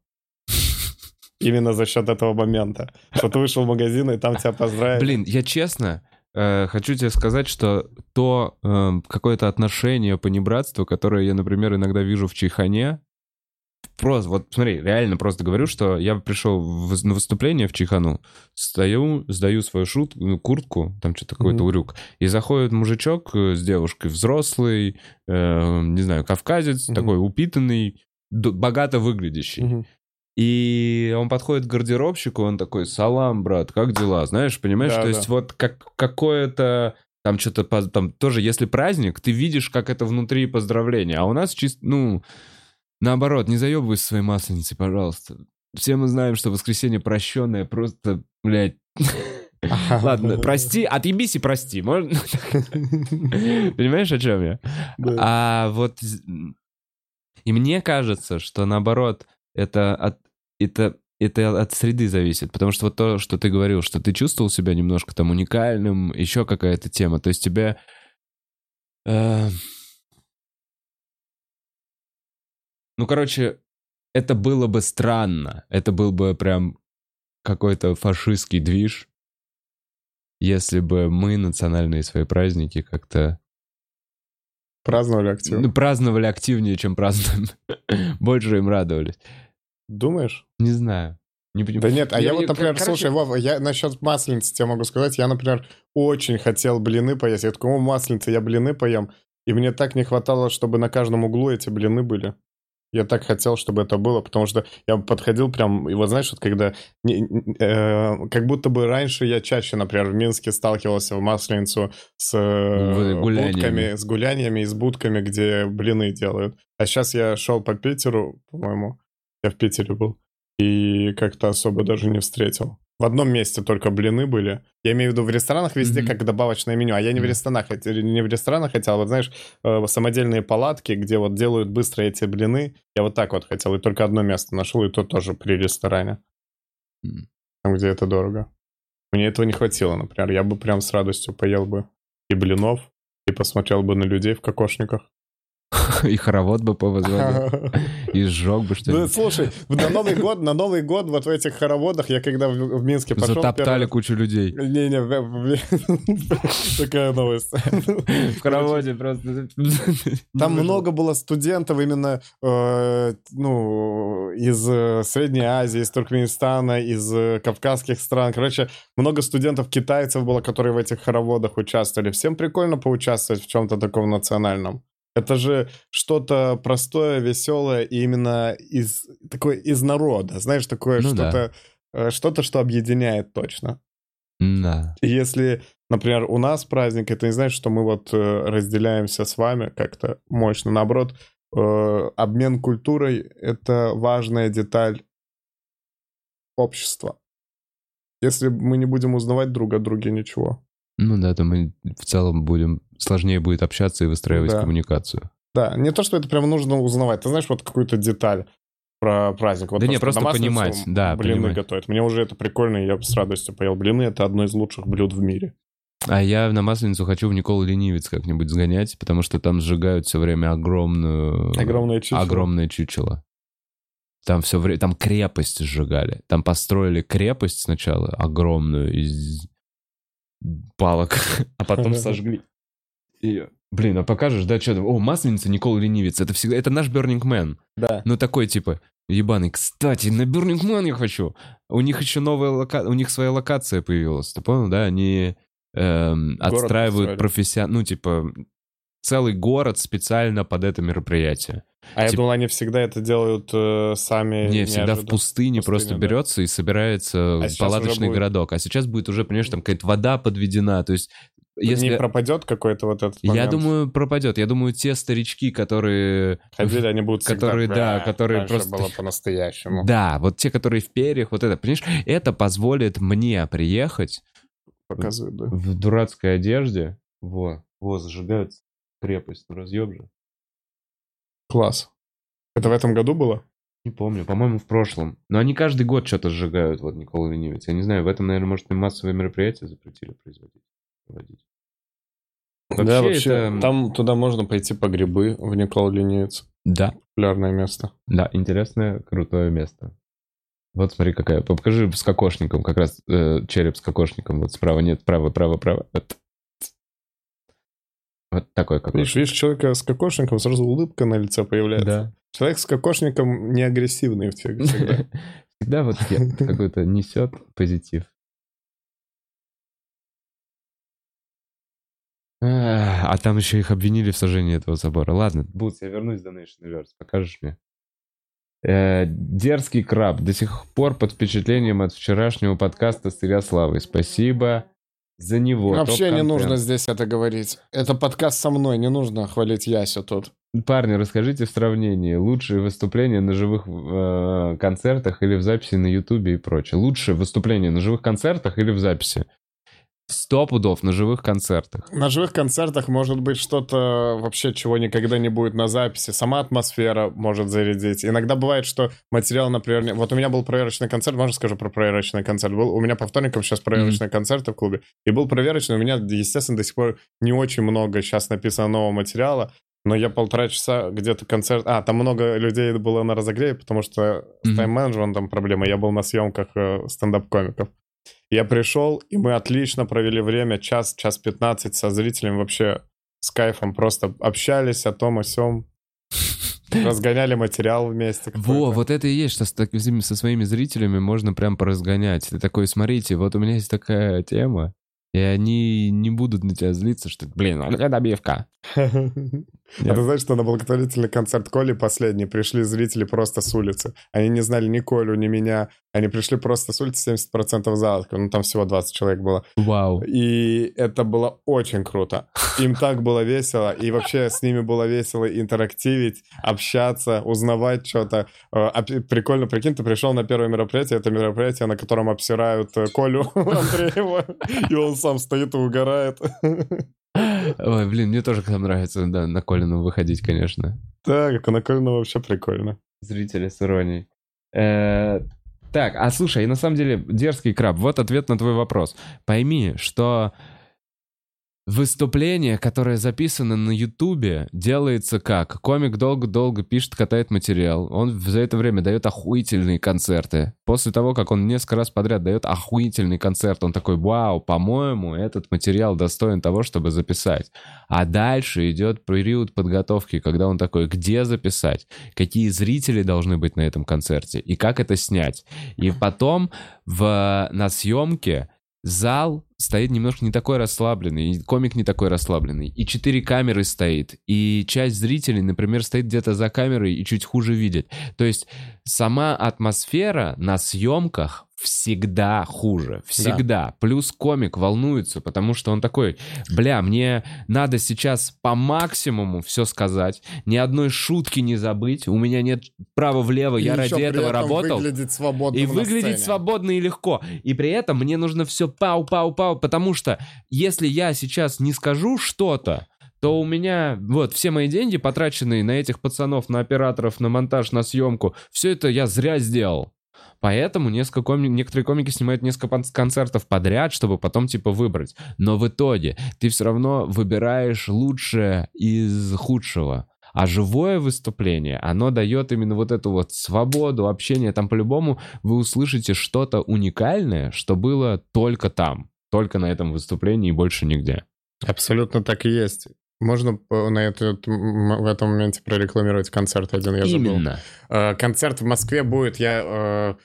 [laughs] Именно за счет этого момента. Что ты вышел в магазин, и там тебя поздравили. Блин, я честно э, хочу тебе сказать, что то э, какое-то отношение понебратства, которое я, например, иногда вижу в Чайхане, просто, вот смотри, реально просто говорю, что я пришел в- на выступление в Чайхану, стою, сдаю свою шут, ну, куртку, там что-то какой-то Мгм. урюк, и заходит мужичок э, с девушкой, взрослый, э, не знаю, кавказец, Мгм. такой упитанный, богато выглядящий. Мгм. И он подходит к гардеробщику, он такой, салам, брат, как дела? Знаешь, понимаешь, Да, то да. есть вот как какое-то там что-то, там тоже, если праздник, ты видишь, как это внутри поздравления. А у нас чисто, ну, Наоборот, не заебывайся своей масленицей, пожалуйста. Все мы знаем, что воскресенье прощенное просто, блядь... Ладно, [laughs] прости, отъебись и прости. Можно? [laughs] Понимаешь, о чем я? А вот... И мне кажется, что наоборот, это от, это, это от среды зависит. Потому что вот то, что ты говорил, что ты чувствовал себя немножко там уникальным, еще какая-то тема. То есть тебя... э, Ну, короче, это было бы странно. Это был бы прям какой-то фашистский движ, если бы мы национальные свои праздники как-то Праздновали активно. ну, праздновали активнее, чем празднуем. [laughs] Больше им радовались. Думаешь? Не знаю. Не понимаю. Да нет, а я, не- вот, например, короче, слушай, Вова, я насчет масленицы тебе могу сказать, я, например, очень хотел блины поесть. Я такой, о, масленица, я блины поем. И мне так не хватало, чтобы на каждом углу эти блины были. Я так хотел, чтобы это было, потому что я подходил прям, и вот знаешь, вот когда, не- э, как будто бы раньше я чаще, например, в Минске сталкивался в Масленицу с э, гуляниями. будками, с гуляниями и с будками, где блины делают. А сейчас я шел по Питеру, по-моему, я в Питере был, и как-то особо даже не встретил. В одном месте только блины были. Я имею в виду в ресторанах везде Мгм. как добавочное меню, а я не в ресторанах, хот- не в ресторанах хотел, а вот знаешь, э, самодельные палатки, где вот делают быстро эти блины. Я вот так вот хотел, и только одно место нашел, и то тоже при ресторане, М. там, где это дорого. Мне этого не хватило, например. Я бы прям с радостью поел бы и блинов, и посмотрел бы на людей в кокошниках. [laughs] И хоровод бы повозвали. [laughs] И сжег бы Ну, что-нибудь. слушай, на Новый год, на Новый год вот в этих хороводах, я когда в, в Минске пошел... Затоптали первый- кучу людей. Не-не, [laughs] такая новость. В хороводе просто... Там много было студентов именно, э, ну, из э, Средней Азии, из Туркменистана, из э, кавказских стран. Короче, много студентов китайцев было, которые в этих хороводах участвовали. Всем прикольно поучаствовать в чем-то таком национальном. Это же что-то простое, веселое и именно из такое из народа, знаешь, такое Ну да. что-то, э, что-то, что объединяет точно. Да. Если, например, у нас праздник, это не значит, что мы вот э, разделяемся с вами как-то мощно. Наоборот, э, обмен культурой — это важная деталь общества. Если мы не будем узнавать друг о друге ничего. Ну да, то мы в целом будем... Сложнее будет общаться и выстраивать Да. коммуникацию. Да, не то, что это прям нужно узнавать. Ты знаешь вот какую-то деталь про праздник. Вот Да не, просто понимать, да, блины понимать. готовят. Мне уже это прикольно, и я с радостью поел блины. Это одно из лучших блюд в мире. А я на Масленицу хочу в Николу Ленивец как-нибудь сгонять, потому что там сжигают все время огромную... Огромное чучело. Огромное чучело. Там все время... Там крепость сжигали. Там построили крепость сначала огромную из палок, [laughs] а потом сожгли ее. Блин, а покажешь, да, что там? О, Масленица, Никола Ленивец. Это всегда... Это наш Burning Man. Да. Ну, такой, типа, ебаный. Кстати, на Burning Man я хочу. У них еще новая локация, у них своя локация появилась. Ты понял, да? Они эм, Город отстраивают построили. профессион... Ну, типа, целый город специально под это мероприятие. А я Тип- думал, они всегда это делают э, сами. Не, всегда в пустыне, В просто пустыне, да. берется и собирается А палаточный городок. А сейчас будет уже, понимаешь, там какая-то вода подведена. То есть, если... Не пропадет какой-то вот этот Я момент? думаю, пропадет. Я думаю, те старички, которые... Ходили, они будут всегда, которые, да, «Бля, которые просто- было по-настоящему. Да, вот те, которые в перьях, вот это, понимаешь, это позволит мне приехать Показывают, да. в дурацкой одежде. Во, во, зажигают крепость, ну разъеб же. Класс. Это в этом году было? Не помню, по-моему, в прошлом. Но они каждый год что-то сжигают, вот Никола Ленивец. Я не знаю, в этом, наверное, может, им массовые мероприятия запретили производить. Проводить. да, вообще, это- там туда можно пойти по грибы в Никол Ленивец. Да, Популярное место. да, интересное, крутое место. Вот смотри, какая. Покажи с кокошником, как раз э, череп с кокошником. Вот справа нет, право, право, право. Вот, вот такой Видишь, кокошник. видишь человека с кокошником, сразу улыбка на лице появляется. Да. Человек с кокошником не агрессивный всег- всегда. [laughs] Всегда вот [laughs] какой-то несет позитив. А а там еще их обвинили в сожжении этого собора. Ладно, Бутс, я вернусь до Nation Universe. Покажешь мне? Э, дерзкий краб. До сих пор под впечатлением от вчерашнего подкаста с Илья Славой. Спасибо. за него. Вообще не нужно здесь это говорить. Это подкаст со мной, не нужно хвалить Ясю тут. Парни, расскажите в сравнении лучшие выступления на живых э, концертах или в записи на Ютубе и прочее. Лучшее выступление на живых концертах или в записи? Сто пудов на живых концертах. На живых концертах может быть что-то вообще, чего никогда не будет на записи. Сама атмосфера может зарядить. Иногда бывает, что материал, например... не- Вот у меня был проверочный концерт, можно скажу про проверочный концерт? Был, у меня по вторникам сейчас проверочные концерты в клубе. И был проверочный, у меня, естественно, до сих пор не очень много сейчас написано нового материала. Но я полтора часа где-то концерт... А, там много людей было на разогреве, потому что с Мгм. тайм-менеджментом проблема. Я был на съемках э, стендап-комиков. Я пришел, и мы отлично провели время, час, час 15 со зрителями вообще с кайфом. Просто общались о том, о сем. Разгоняли материал вместе. Во, вот это и есть, что с такими, со своими зрителями можно прям поразгонять. Ты такой, смотрите, вот у меня есть такая тема, и они не будут на тебя злиться, что, блин, а где добивка? [laughs] А ты знаешь, что на благотворительный концерт Коли последний пришли зрители просто с улицы. Они не знали ни Колю, ни меня. Они пришли просто с улицы 70% зала. Ну, там всего 20 человек было. Вау. И это было очень круто. Им так было весело. И вообще с ними было весело интерактивить, общаться, узнавать что-то. Э, Прикольно, прикинь, ты пришел на первое мероприятие. Это мероприятие, на котором обсирают э, Колю [laughs] Андреева. И он сам стоит и угорает. [laughs] Ой, блин, мне тоже там нравится, да, на Колину выходить, конечно. Так, на Колину вообще прикольно. Зрители с иронией. Э, Так, а слушай, и на самом деле, дерзкий краб, вот ответ на твой вопрос. Пойми, что выступление, которое записано на Ютубе, делается как? Комик долго-долго пишет, катает материал. Он за это время дает охуительные концерты. После того, как он несколько раз подряд дает охуительный концерт, он такой, вау, по-моему, этот материал достоин того, чтобы записать. А дальше идет период подготовки, когда он такой, где записать? Какие зрители должны быть на этом концерте? И как это снять? И потом в, на съемке зал стоит немножко не такой расслабленный, и комик не такой расслабленный, и четыре камеры стоит, и часть зрителей, например, стоит где-то за камерой и чуть хуже видит. То есть сама атмосфера на съемках всегда хуже, всегда. Плюс комик волнуется, потому что он такой, бля, мне надо сейчас по максимуму все сказать, ни одной шутки не забыть, у меня нет права влево, я И ради ещё при этого работал. выглядеть свободным И выглядеть свободно и легко. И при этом мне нужно все пау-пау-пау, потому что если я сейчас не скажу что-то, то у меня вот все мои деньги, потраченные на этих пацанов, на операторов, на монтаж, на съемку, все это я зря сделал. Поэтому несколько коми- некоторые комики снимают несколько концертов подряд, чтобы потом типа выбрать. Но в итоге ты все равно выбираешь лучшее из худшего. А живое выступление, оно дает именно вот эту вот свободу общения. Там по-любому вы услышите что-то уникальное, что было только там, только на этом выступлении и больше нигде. Абсолютно так и есть. Можно на этот, в этом моменте прорекламировать концерт один, я забыл. Именно. Э, Концерт в Москве будет, я э,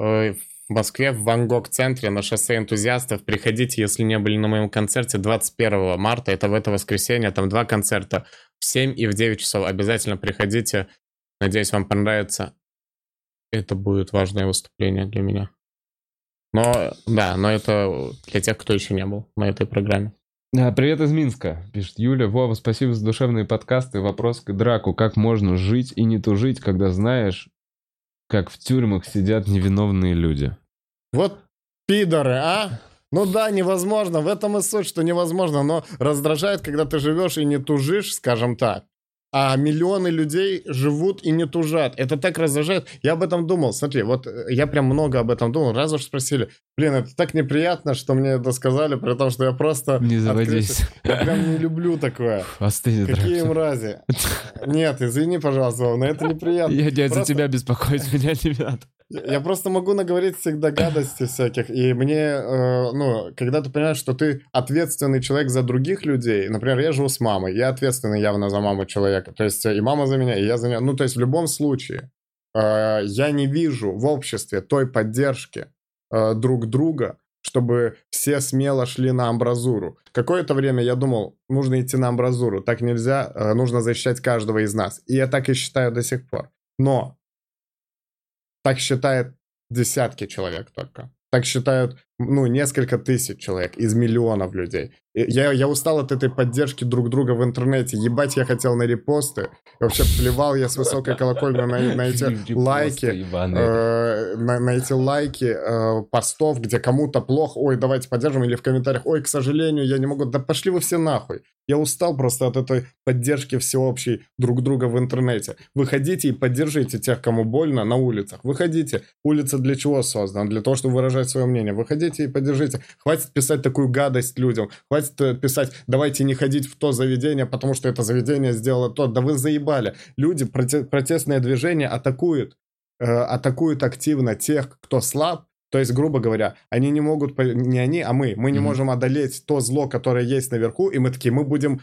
в Москве в Ван Гог центре на шоссе энтузиастов. Приходите, если не были на моем концерте 21 марта, это в это воскресенье, там два концерта в 7 и в 9 часов. Обязательно приходите, надеюсь, вам понравится. Это будет важное выступление для меня. Но, да, но это для тех, кто еще не был на этой программе. А, Привет из Минска, пишет Юля. Вова, спасибо за душевные подкасты. Вопрос к драку. Как можно жить и не тужить, когда знаешь, как в тюрьмах сидят невиновные люди? Вот пидоры, а? Ну да, невозможно. В этом и суть, что невозможно. Но раздражает, когда ты живешь и не тужишь, скажем так. А миллионы людей живут и не тужат. Это так раздражает. Я об этом думал. Смотри, вот э, я прям много об этом думал. Раз уж спросили. Блин, это так неприятно, что мне это сказали, при том, что я просто... Не заводись. открытый. Я прям не люблю такое. Остынет, Какие мрази. Нет, извини, пожалуйста, но это неприятно. Я, я за Просто- тебя беспокоюсь, [laughs] меня не надо. Я просто могу наговорить всегда гадостей всяких, и мне, э, ну, когда ты понимаешь, что ты ответственный человек за других людей, например, я живу с мамой, я ответственный явно за маму человека, то есть э, и мама за меня, и я за нее, ну, то есть в любом случае э, я не вижу в обществе той поддержки э, друг друга, чтобы все смело шли на амбразуру. Какое-то время я думал, нужно идти на амбразуру, так нельзя, э, нужно защищать каждого из нас, и я так и считаю до сих пор. Но так считают десятки человек только. Так считают ну, несколько тысяч человек из миллионов людей. Я, я устал от этой поддержки друг друга в интернете. Ебать, я хотел на репосты. Вообще плевал я с высокой колокольной на, на эти лайки. Э, на, на эти лайки э, постов, где кому-то плохо. Ой, давайте поддержим. Или в комментариях. Ой, к сожалению, я не могу. Да пошли вы все нахуй. Я устал просто от этой поддержки всеобщей друг друга в интернете. Выходите и поддержите тех, кому больно, на улицах. Выходите. Улица для чего создана? Для того, чтобы выражать свое мнение. Выходите и поддержите. Хватит писать такую гадость людям. Хватит хватит э, писать, давайте не ходить в то заведение, потому что это заведение сделало то. Да вы заебали. Люди, протестное движение атакуют, э, атакуют активно тех, кто слаб, то есть, грубо говоря, они не могут, не они, а мы, мы не mm-hmm. можем одолеть то зло, которое есть наверху, и мы такие, мы будем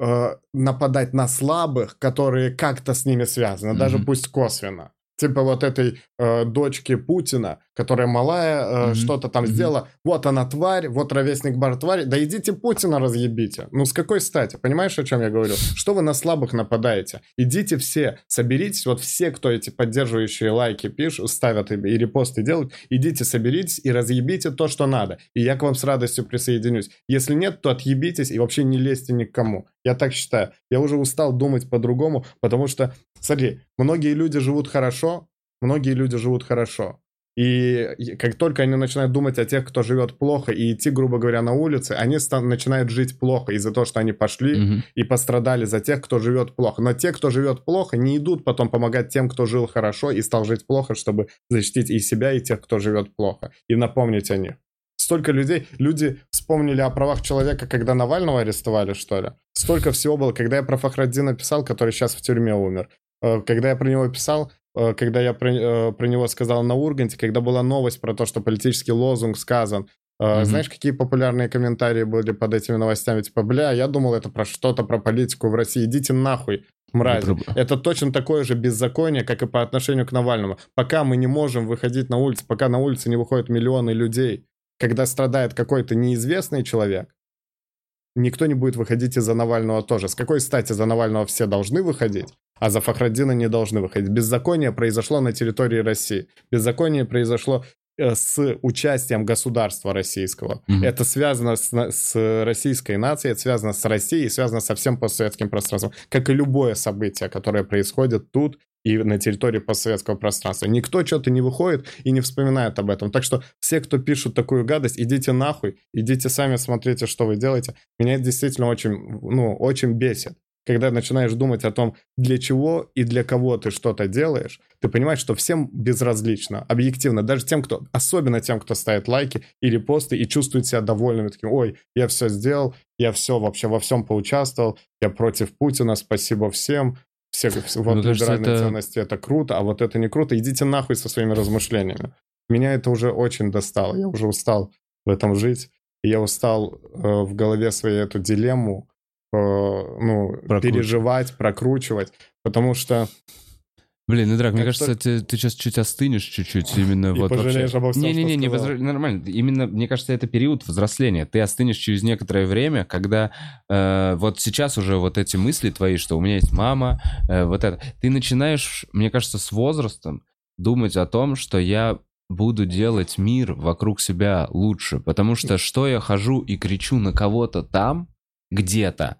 э, нападать на слабых, которые как-то с ними связаны, mm-hmm. даже пусть косвенно типа вот этой э, дочки Путина, которая малая э, mm-hmm. что-то там mm-hmm. сделала. Вот она тварь, вот ровесник бар тварь. Да идите Путина разъебите. Ну с какой стати? Понимаешь, о чем я говорю? Что вы на слабых нападаете? Идите все, соберитесь, вот все, кто эти поддерживающие лайки пишут, ставят и, и репосты делают, идите соберитесь и разъебите то, что надо. И я к вам с радостью присоединюсь. Если нет, то отъебитесь и вообще не лезьте никому. Я так считаю. Я уже устал думать по-другому, потому что, смотри, многие люди живут хорошо, многие люди живут хорошо. И как только они начинают думать о тех, кто живет плохо, и идти, грубо говоря, на улице, они стан- начинают жить плохо из-за того, что они пошли mm-hmm. и пострадали за тех, кто живет плохо. Но те, кто живет плохо, не идут потом помогать тем, кто жил хорошо и стал жить плохо, чтобы защитить и себя, и тех, кто живет плохо, и напомнить о них. Столько людей, люди вспомнили о правах человека, когда Навального арестовали, что ли? Столько всего было. Когда я про Фахраддина писал, который сейчас в тюрьме умер, когда я про него писал, э, когда я про, э, про него сказал на Урганте, когда была новость про то, что политический лозунг сказан, Mm-hmm. Знаешь, какие популярные комментарии были под этими новостями? Типа, бля, я думал, это про что-то, про политику в России. Идите нахуй, мрази. Это точно такое же беззаконие, как и по отношению к Навальному. Пока мы не можем выходить на улицу, пока на улице не выходят миллионы людей, когда страдает какой-то неизвестный человек, никто не будет выходить из-за Навального тоже. С какой стати за Навального все должны выходить, а за Фахраддина не должны выходить? Беззаконие произошло на территории России. Беззаконие произошло э, с участием государства российского. Mm-hmm. Это связано с, с российской нацией, это связано с Россией, связано со всем постсоветским пространством. Как и любое событие, которое происходит тут и на территории постсоветского пространства. Никто что-то не выходит и не вспоминает об этом. Так что все, кто пишут такую гадость, идите нахуй, идите сами смотрите, что вы делаете. Меня это действительно очень, ну, очень бесит. Когда начинаешь думать о том, для чего и для кого ты что-то делаешь, ты понимаешь, что всем безразлично, объективно, даже тем, кто, особенно тем, кто ставит лайки или посты и чувствует себя довольными, таким, ой, я все сделал, я все вообще во всем поучаствовал, я против Путина, спасибо всем, все, вот Мне либеральные это... ценности это круто, а вот это не круто. Идите нахуй со своими размышлениями. Меня это уже очень достало. Я уже устал в этом жить. И я устал э, в голове своей эту дилемму э, ну, переживать, прокручивать. Потому что Блин, ну, Драк, мне кажется, ты, ты сейчас чуть остынешь чуть-чуть именно и вот пожалеешь обо всем, Не-не-не, не возра... нормально. Именно, мне кажется, это период взросления. Ты остынешь через некоторое время, когда э, вот сейчас уже вот эти мысли твои, что у меня есть мама, э, вот это. Ты начинаешь, мне кажется, с возрастом думать о том, что я буду делать мир вокруг себя лучше. Потому что что я хожу и кричу на кого-то там, где-то,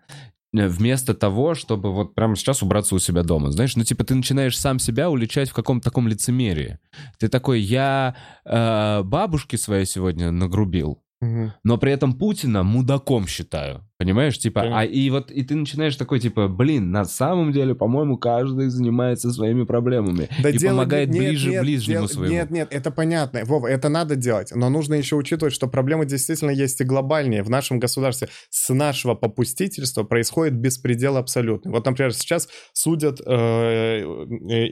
вместо того, чтобы вот прямо сейчас убраться у себя дома. Знаешь, ну типа ты начинаешь сам себя уличать в каком-то таком лицемерии. Ты такой, я э, бабушке своей сегодня нагрубил, но при этом Путина мудаком считаю. Понимаешь, типа, а и вот и ты начинаешь такой, типа, блин, на самом деле, по-моему, каждый занимается своими проблемами да и делать, помогает нет, ближе нет, ближнему дел, своему. Нет, нет, это понятно, Вова, это надо делать, но нужно еще учитывать, что проблемы действительно есть и глобальние в нашем государстве. С нашего попустительства происходит беспредел абсолютный. Вот, например, сейчас судят э, э,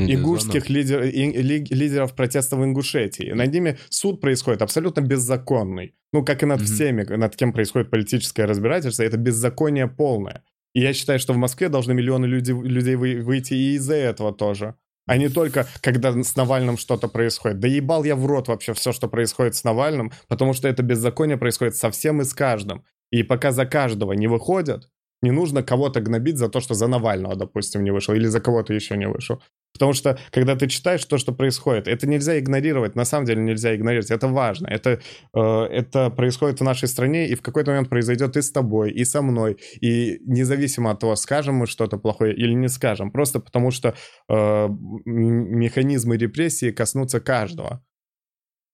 ингушских лидер, лидеров протеста в Ингушетии. Над ними суд происходит абсолютно беззаконный. Ну, как и над mm-hmm. всеми, над кем происходит политическое разбирательство, это беззаконие полное. И я считаю, что в Москве должны миллионы людей, людей выйти и из-за этого тоже. А не только, когда с Навальным что-то происходит. Да ебал я в рот вообще все, что происходит с Навальным, потому что это беззаконие происходит со всем и с каждым. И пока за каждого не выходят, не нужно кого-то гнобить за то, что за Навального, допустим, не вышел, или за кого-то еще не вышел. Потому что, когда ты читаешь то, что происходит, это нельзя игнорировать, на самом деле нельзя игнорировать, это важно. Это, э, это происходит в нашей стране, и в какой-то момент произойдет и с тобой, и со мной. И независимо от того, скажем мы что-то плохое или не скажем, просто потому что э, механизмы репрессии коснутся каждого.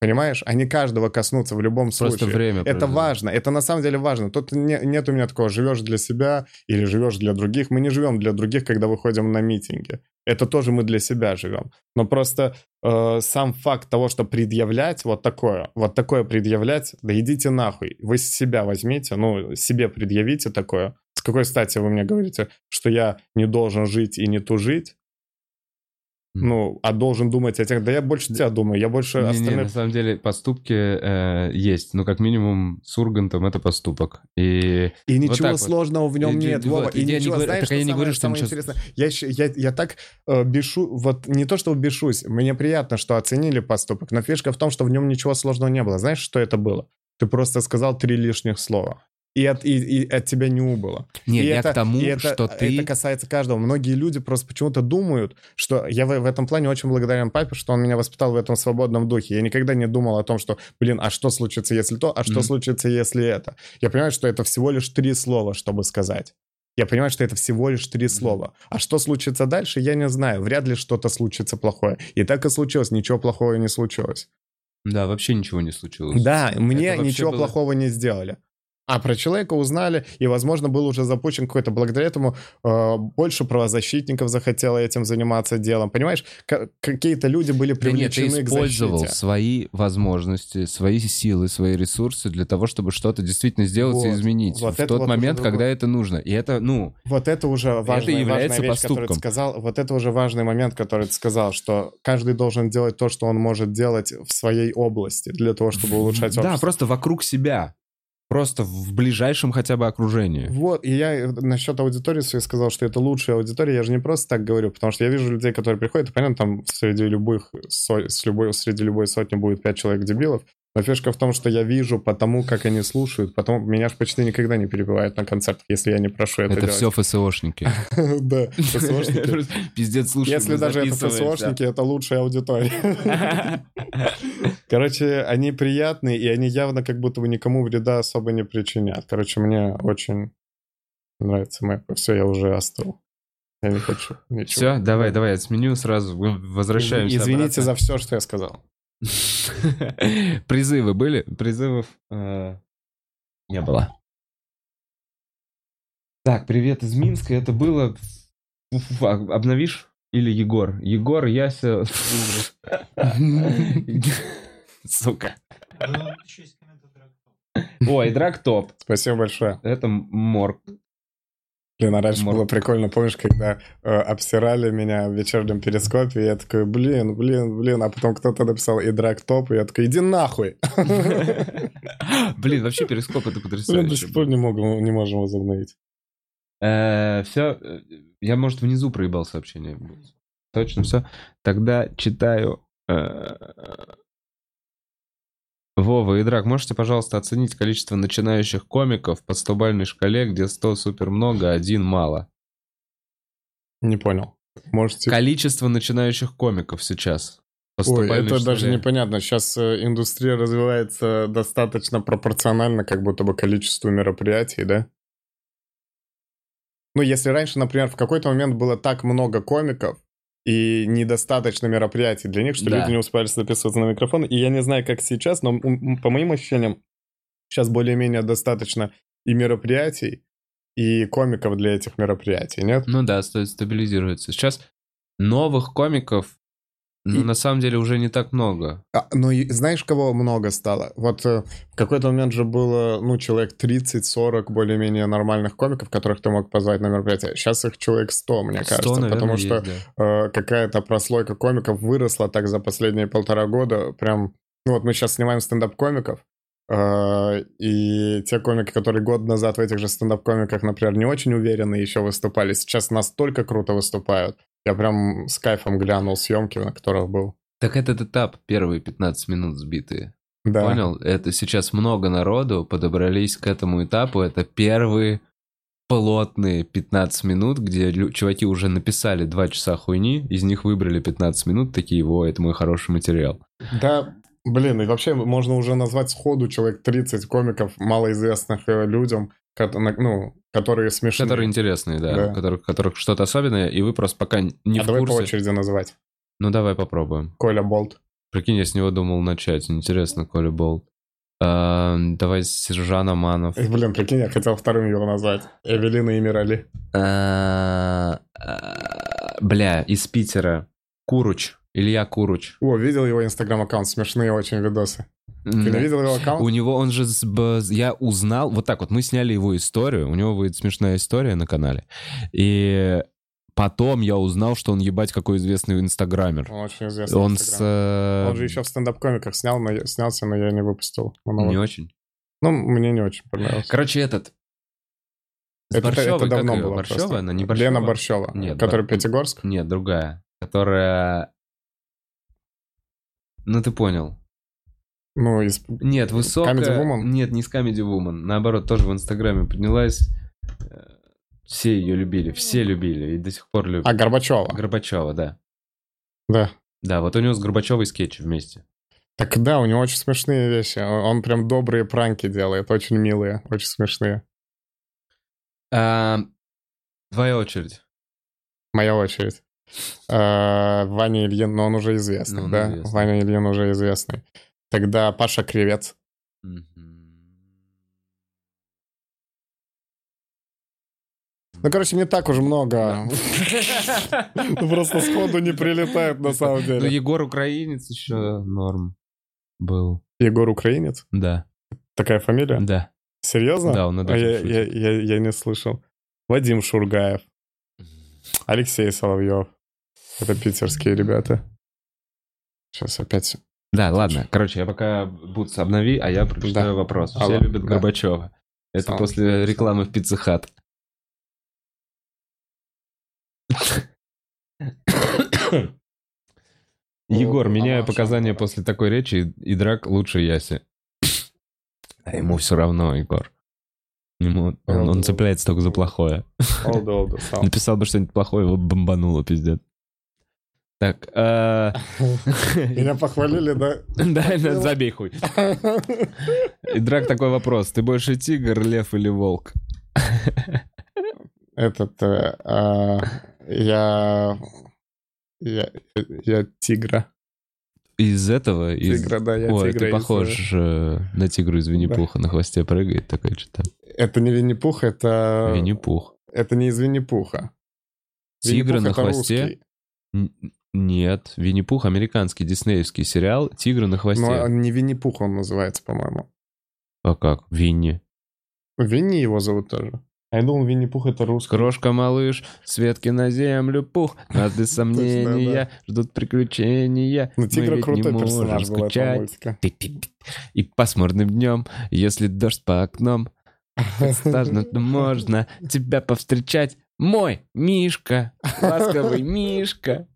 Понимаешь? Они каждого коснутся в любом Просто случае. время Это пройдет. важно, это на самом деле важно. Тут не- нет у меня такого, живешь для себя или живешь для других. Мы не живем для других, когда выходим на митинги. Это тоже мы для себя живем. Но просто э, сам факт того, что предъявлять вот такое, вот такое предъявлять, да идите нахуй. Вы себя возьмите, ну, себе предъявите такое. С какой стати вы мне говорите, что я не должен жить и не тужить? Ну, а должен думать о тех... Да я больше тебя думаю, я больше Не, не, остальных... на самом деле поступки э, есть. Ну, как минимум, с Ургантом это поступок. И И Вот ничего так вот. сложного в нем И- нет, и- Вова. вот, И я не ничего, говорю- знаешь, так я не говорю, что самое ничего- интересное? Я, я, я так э, бешу... Вот не то, что бешусь, мне приятно, что оценили поступок, но фишка в том, что в нем ничего сложного не было. Знаешь, что это было? Ты просто сказал три лишних слова. И от, и, и от тебя не убыло. нет, И я это- к тому, и это, что ты... Это касается каждого. Многие люди просто почему-то думают, что я в, в этом плане очень благодарен папе, что он меня воспитал в этом свободном духе. Я никогда не думал о том, что, блин, а что случится, если то, а что Мгм. случится, если это. Я понимаю, что это всего лишь три слова, чтобы сказать. Я понимаю, что это всего лишь три слова. А что случится дальше, я не знаю. Вряд ли что-то случится плохое. И так и случилось. Ничего плохого не случилось. Да, вообще ничего не случилось. Да, мне ничего было- плохого не сделали. А про человека узнали, и, возможно, был уже запущен какой-то, благодаря этому э, больше правозащитников захотело этим заниматься делом. Понимаешь, К- какие-то люди были Да нет, ты привлечены к использовал защите. свои возможности, свои силы, свои ресурсы для того, чтобы что-то действительно сделать и Вот, изменить вот в это тот вот момент, когда это нужно. И это, ну, Вот это уже важная, является важная вещь, которую ты поступком. сказал. Вот это уже важный момент, который ты сказал, что каждый должен делать то, что он может делать в своей области для того, чтобы улучшать да, общество. просто вокруг себя. Просто в ближайшем хотя бы окружении. Вот, и я э, насчет аудитории своей сказал, что это лучшая аудитория. Я же не просто так говорю, потому что я вижу людей, которые приходят, и понятно, там среди любых, со- с любой, среди любой сотни будет пять человек дебилов. Но фишка в том, что я вижу по тому, как они слушают, потому меня же почти никогда не перебивают на концертах, если я не прошу это, Это делать. все ФСОшники. [laughs] Да, ФСОшники. Пиздец, слушай. Если даже это ФСОшники, это лучшая аудитория. Короче, они приятные, и они явно как будто бы никому вреда особо не причинят. Короче, мне очень нравится мэп. Все, я уже остыл. Я не хочу ничего. Все, давай, давай, я сменю сразу. Возвращаемся Извините обратно. за все, что я сказал. [laughs] Призывы были? Призывов э, не было. Так, привет из Минска. Это было... А- Обновишь? Или Егор? Егор, Яся... [laughs] Сука. Ой, Драктоп. Спасибо большое. Это Морг. Блин, а раньше Мор- было прикольно, помнишь, когда э, обсирали меня в вечернем перископе, и я такой, блин, блин, блин, а потом кто-то написал и драк топ, и я такой, иди нахуй. [laughs] Блин, вообще перископ это Блин, до потрясающе. сих пор не, можем возобновить. Все, я, может, внизу проебал сообщение. Точно все. Тогда читаю. Вова и Драк, можете, пожалуйста, оценить количество начинающих комиков по 100-бальной шкале, где 100 супер много, а один мало? Не понял. Можете... Количество начинающих комиков сейчас. Ой, 100-бальной это даже шкале. непонятно. Сейчас э, индустрия развивается достаточно пропорционально как будто бы количеству мероприятий, да? Ну, если раньше, например, в какой-то момент было так много комиков и недостаточно мероприятий для них, что Да. люди не успевали записываться на микрофон, и я не знаю, как сейчас, но по моим ощущениям, сейчас более-менее достаточно и мероприятий, и комиков для этих мероприятий, нет? Ну да, стабилизируется. Сейчас новых комиков, ну, И- на самом деле, уже не так много. А, ну, и знаешь, кого много стало? Вот э, в какой-то момент же было, ну, человек 30-40 более-менее нормальных комиков, которых ты мог позвать на мероприятие. Сейчас их человек 100, мне 100, кажется. наверное, потому есть, что да. э, какая-то прослойка комиков выросла так за последние полтора года. Прям, ну вот мы сейчас снимаем стендап-комиков, э, и те комики, которые год назад в этих же стендап-комиках, например, не очень уверенно еще выступали, сейчас настолько круто выступают. Я прям с кайфом глянул съемки, на которых был. Так этот этап, первые 15 минут сбитые. Да. Понял? Это сейчас много народу подобрались к этому этапу. Это первые плотные 15 минут, где чуваки уже написали 2 часа хуйни, из них выбрали 15 минут, такие, во, это мой хороший материал. Да, блин, и вообще можно уже назвать сходу человек 30 комиков, малоизвестных э, людям, ну, которые смешные. Которые интересные, да, Да. у которых, которых что-то особенное, и вы просто пока не а в давай по курсе. очереди называть. Ну, давай попробуем. Коля Болт. Прикинь, я с него думал начать. Интересно, Коля Болт. А, давай Сержан Аманов. Э, Блин, прикинь, я хотел вторым его назвать. Эвелина и Мирали. А, а, Бля, из Питера. Куруч. Илья Куруч. О, видел его инстаграм-аккаунт, смешные очень видосы. Ты не видел его У аккаунт? него, он же, я узнал, вот так вот, мы сняли его историю, у него будет смешная история на канале, и потом я узнал, что он ебать какой известный инстаграмер. Он очень известный Он с... э, Он же еще в стендап-комиках снял, но я- снялся, но я не выпустил. монолог. Не очень. Ну, мне не очень понравился. Короче, этот... С Это, это Борщевой, давно было Борщева? просто. Она не Борщева? Лена Борщева. Нет, Который Бор- Пятигорск. Нет, другая. Которая... Ну, ты понял. Ну, из... Нет, высокая... Comedy Woman? Нет, не с Comedy Woman. Наоборот, тоже в Инстаграме поднялась. Все ее любили, все любили и до сих пор любят. А, Горбачева. Горбачева, да. Да. Да, вот у него с Горбачевой скетчи вместе. Так да, у него очень смешные вещи. Он он прям добрые пранки делает, очень милые, очень смешные. А, твоя очередь. Моя очередь. А, Ваня Ильин, но он уже известный, Ну, он да? известный. Ваня Ильин уже известный. Тогда Паша Кривец. Ну, короче, не так уж много. Ну, Просто сходу не прилетает на самом Ну, деле. Егор Украинец еще норм был. Егор Украинец? Да, Такая фамилия? да. Серьезно? Да, он над А я, я, я, я не слышал. Вадим Шургаев. Алексей Соловьев. Это питерские ребята. Сейчас опять... Да, ладно. Короче, я пока Бутс обнови, а я прочитаю Да. вопрос. Все Алло, любят да. Горбачева. Это Сам- после рекламы в Пицца Хат. Егор, О, меняю показания после такой речи, и драк лучше Яси. А ему все равно, Егор. Ему, он, он цепляется только за плохое. Олда, олда, сам. Написал бы что-нибудь плохое, его бомбануло, пиздец. Так, э, [laughs] Меня похвалили, да? [laughs] да, забей хуй. И драк такой вопрос. Ты больше тигр, лев или волк? [laughs] Этот... э, а, Я... Я, я тигра. Из этого? Из... Тигра, да, я Ой, тигра. ты из, похож э, на тигру из Винни-Пуха, на хвосте прыгает такой что-то. э, Это не Винни-Пух, это... Винни-Пух. Это не из Винни-Пуха. Винни-Пух на хвосте? русский. Нет, Винни-Пух американский диснеевский сериал «Тигры на хвосте». Но он не Винни-Пух он называется, по-моему. А как? Винни. Винни его зовут тоже. А я думал, Винни-Пух это русский. Крошка-малыш, Светки на землю, пух. Нас без [laughs] сомнения ждут приключения. Ну, Тигра крутой персонаж был этого скучать. мультика. Пи-пи-пи. И пасмурным днем, если дождь по окном, Стажно [laughs] можно тебя повстречать. Мой Мишка, ласковый [laughs] Мишка,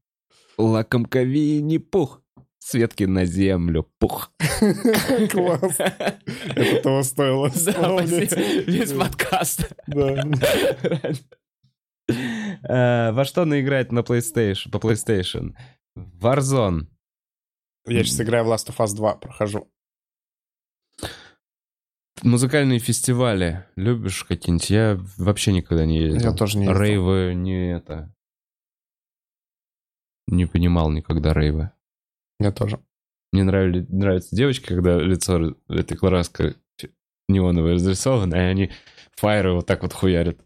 лакомка Винни-Пух, Светки на землю, пух. [laughs] Класс. Это того стоило [laughs] вспомнить. [laughs] Весь подкаст. Да. Э, Во что она играет на PlayStation, по PlayStation? Warzone. Я сейчас играю в Last of Us 2, прохожу. Музыкальные фестивали. Любишь какие-нибудь? Я вообще никогда не ездил. Я тоже не ездил. Рейвы не это... Не понимал никогда рейвы. Я тоже. Мне нравили, нравятся девочки, когда лицо этой краской неоновое разрисовано, и они фаеры вот так вот хуярят.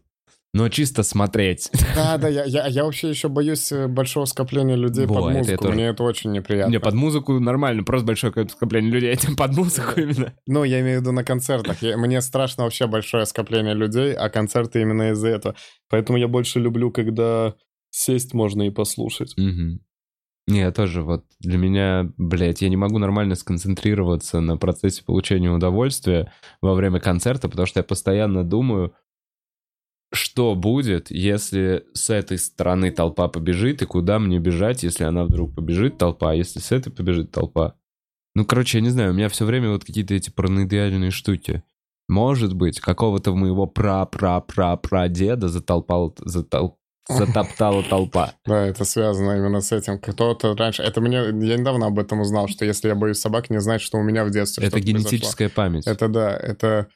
Но чисто смотреть. Да, да, я, я, я вообще еще боюсь э, большого скопления людей Во, под это музыку. тоже. Мне это очень неприятно. Не, под музыку нормально, просто большое скопление людей, этим под музыку именно. Ну, я имею в виду на концертах. Я- мне страшно вообще большое скопление людей, а концерты именно из-за этого. Поэтому я больше люблю, когда сесть можно и послушать. Мгм. Не, я тоже вот для меня, блядь, я не могу нормально сконцентрироваться на процессе получения удовольствия во время концерта, потому что я постоянно думаю, что будет, если с этой стороны толпа побежит, и куда мне бежать, если она вдруг побежит толпа, а если с этой побежит толпа. Ну, короче, я не знаю, у меня все время вот какие-то эти параноидальные штуки. может быть, какого-то моего пра-пра-пра-прадеда затолпал, затол, затоптала толпа. Да, это связано именно с этим. Кто-то раньше... Это мне... Я недавно об этом узнал, что если я боюсь собак, не значит, что у меня в детстве Это генетическая память. Это да, это...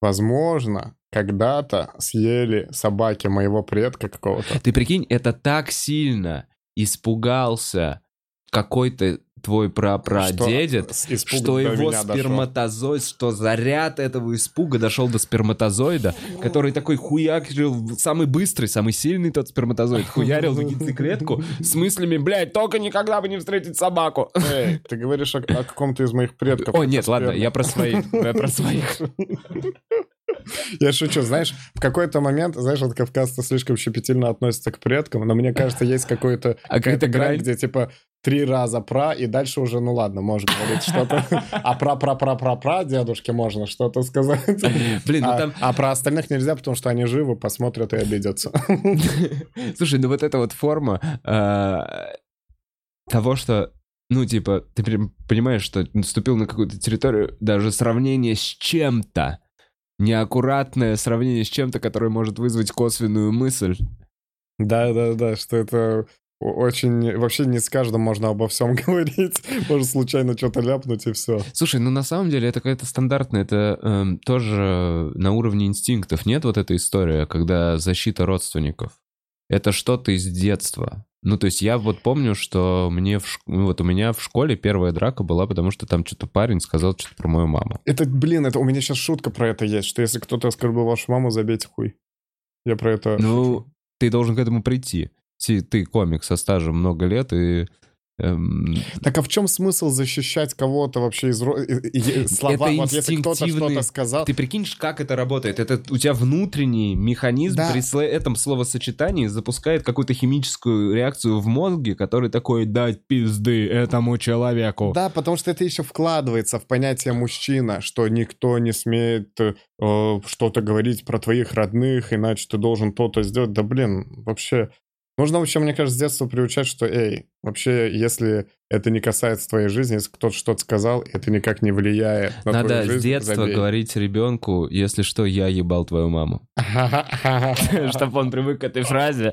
Возможно, когда-то съели собаки моего предка какого-то. Ты прикинь, это так сильно испугался какой-то твой прапрадедед, что, что его сперматозоид, дошел. что заряд этого испуга дошел до сперматозоида, который такой хуякрил, самый быстрый, самый сильный тот сперматозоид, хуярил в яйцеклетку с мыслями, блядь, только никогда бы не встретить собаку. Эй, ты говоришь о, о каком-то из моих предков. О, нет, ладно, я про своих, я про своих. [laughs] Я шучу, знаешь, в какой-то момент, знаешь, вот кавказцы слишком щепетильно относятся к предкам, но мне кажется, есть какой-то а какая-то грань, где типа три раза про, и дальше уже, ну ладно, можно говорить что-то. [laughs] А про про про про про дедушке можно что-то сказать. Блин, ну а, там... А про остальных нельзя, потому что они живы, посмотрят и обидятся. [laughs] Слушай, ну вот эта вот форма а, того, что ну, типа, ты понимаешь, что наступил на какую-то территорию, даже сравнение с чем-то, неаккуратное сравнение с чем-то, которое может вызвать косвенную мысль. Да-да-да, что это очень... Вообще не с каждым можно обо всем [laughs] говорить. Может случайно что-то ляпнуть и все. Слушай, ну на самом деле это какая-то стандартная, это эм, тоже на уровне инстинктов. Нет вот этой истории, когда защита родственников. Это что-то из детства. Ну, то есть я вот помню, что мне в ш... Ну, вот у меня в школе первая драка была, потому что там что-то парень сказал что-то про мою маму. Это, блин, это у меня сейчас шутка про это есть, что если кто-то оскорбил вашу маму, забейте хуй. Я про это Ну, шучу. ты должен к этому прийти. Ты комик со стажем много лет, и Эм... Так а в чем смысл защищать кого-то вообще из слова? Это вот если кто-то что-то сказал. Ты прикинешь, как это работает? Это у тебя внутренний механизм да. при этом словосочетании запускает какую-то химическую реакцию в мозге, который такой дать пизды этому человеку. Да, потому что это еще вкладывается в понятие мужчина, что никто не смеет э, что-то говорить про твоих родных, иначе ты должен то-то сделать. Да блин, вообще Нужно вообще, мне кажется, с детства приучать, что, эй, вообще, если это не касается твоей жизни, если кто-то что-то сказал, это никак не влияет на Надо твою жизнь. Надо с детства забей. говорить ребенку, если что, я ебал твою маму. [laughs] [laughs] Чтобы он привык к этой фразе.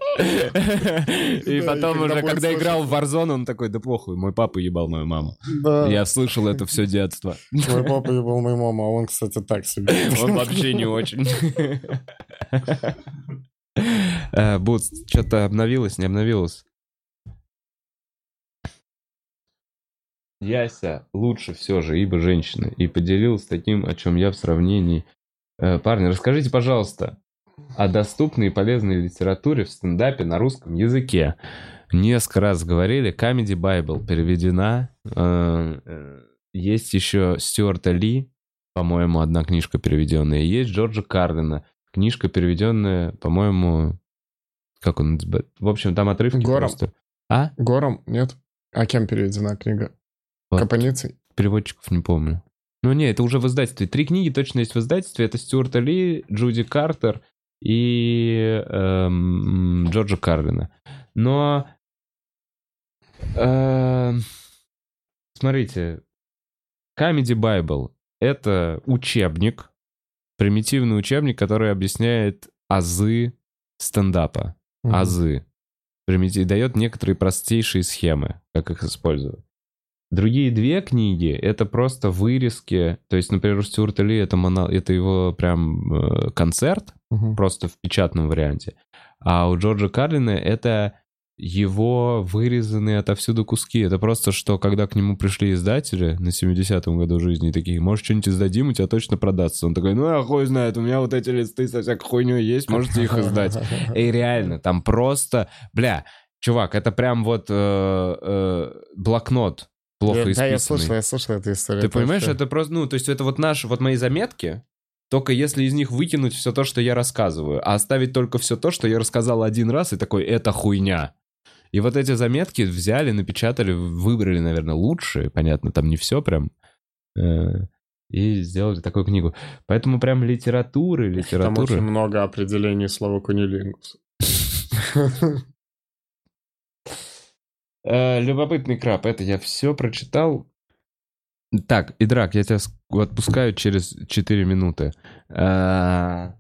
И потом уже, когда играл в Warzone, он такой, да похуй, мой папа ебал мою маму. Я слышал это все детство. Мой папа ебал мою маму, а он, кстати, так себе. Он вообще не очень. [laughs] Э, Бут, что-то обновилось, не обновилось? Яся лучше все же, ибо женщина. И поделился таким, о чем я в сравнении. Э, парни, расскажите, пожалуйста, о доступной и полезной литературе в стендапе на русском языке. Несколько раз говорили, Comedy Bible переведена. Э, есть еще Стюарта Ли, по-моему, одна книжка переведенная. Есть Джорджа Кардена, книжка переведенная, по-моему, как он? В общем, там отрывки Гором. просто. А? Гором? Нет? А кем переведена книга? Вот. Капаницей? Переводчиков не помню. Ну не, это уже в издательстве. Три книги точно есть в издательстве. Это Стюарт Ли, Джуди Картер и эм, Джорджа Карлина. Но э, смотрите, Comedy Bible — это учебник, примитивный учебник, который объясняет азы стендапа mm-hmm. азы. Примитив дает некоторые простейшие схемы, как их использовать. Другие две книги — это просто вырезки. То есть, например, у Стюарта Ли это, моно... это его прям э, концерт, угу. просто в печатном варианте. А у Джорджа Карлина это его вырезанные отовсюду куски. Это просто что, когда к нему пришли издатели на 70-м году жизни, такие, может, что-нибудь издадим, у тебя точно продастся. Он такой, ну, а хуй знает, у меня вот эти листы со всякой хуйней есть, можете их издать. И реально, там просто, бля, чувак, это прям вот э, э, блокнот плохо исписанный. Да, я слышал, я слышал эту историю. Ты понимаешь, это просто, ну, то есть это вот наши, вот мои заметки, только если из них выкинуть все то, что я рассказываю, а оставить только все то, что я рассказал один раз, и такой, это хуйня. И вот эти заметки взяли, напечатали, выбрали, наверное, лучшие, понятно, там не все прям, э, и сделали такую книгу. Поэтому прям литературы, литературы... Там очень много определений слова кунилингус. Э, любопытный краб, это я все прочитал. Так, Идрак, я тебя ск- отпускаю через 4 минуты. А,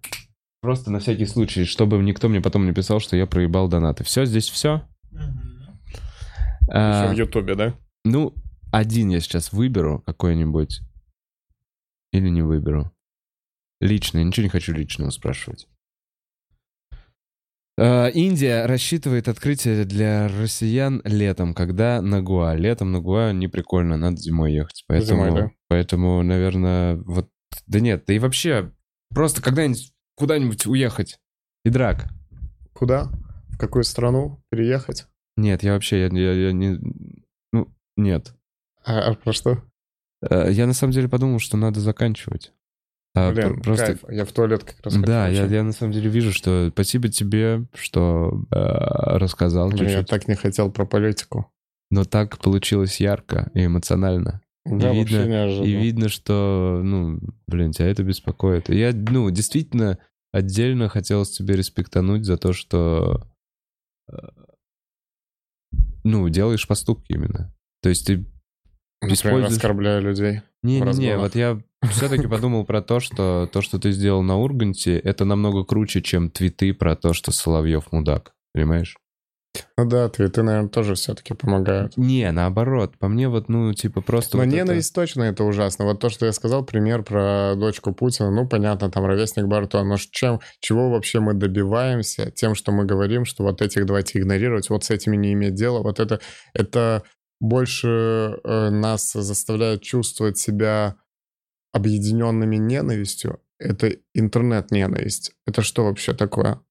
Просто на всякий случай, чтобы никто мне потом не писал, что я проебал донаты. Все, здесь все? Еще в Ютубе, да? Ну, один я сейчас выберу какой-нибудь. Или не выберу. Лично, я ничего не хочу личного спрашивать. Э, Индия рассчитывает открытие для россиян летом, когда на Гуа. Летом на Гуа не прикольно, надо зимой ехать. Поэтому, Зимой, да. поэтому, наверное, вот... Да нет, да и вообще, просто когда-нибудь куда-нибудь уехать. И драк. Куда? В какую страну переехать? Нет, я вообще, я, я- я не... Ну, нет. А, а про что? Э, Я на самом деле подумал, что надо заканчивать. А, Блин, пр- просто... кайф. Я в туалет как раз Да, я, я на самом деле вижу, что спасибо тебе, что э, рассказал Блин, я чуть-чуть. так не хотел про политику. Но так получилось ярко и эмоционально. Да, И видно- неожиданно. И видно, что, ну, блин, тебя это беспокоит. И я, ну, действительно, отдельно хотелось тебе респектануть за то, что, ну, делаешь поступки именно. То есть ты Например, используешь- оскорбляю людей. Не-не-не, вот я [laughs] все-таки подумал про то, что то, что ты сделал на Урганте, это намного круче, чем твиты про то, что Соловьев мудак. Понимаешь? Ну да, твиты, наверное, тоже все-таки помогают. Не, наоборот. По мне вот, ну, типа просто... Но вот это- ненависть точно это ужасно. Вот то, что я сказал, пример про дочку Путина, ну, понятно, там ровесник Барто, но чем, чего вообще мы добиваемся тем, что мы говорим, что вот этих давайте игнорировать, вот с этими не иметь дела, вот это, это больше э, нас заставляет чувствовать себя объединенными ненавистью. Это интернет-ненависть. Это что вообще такое?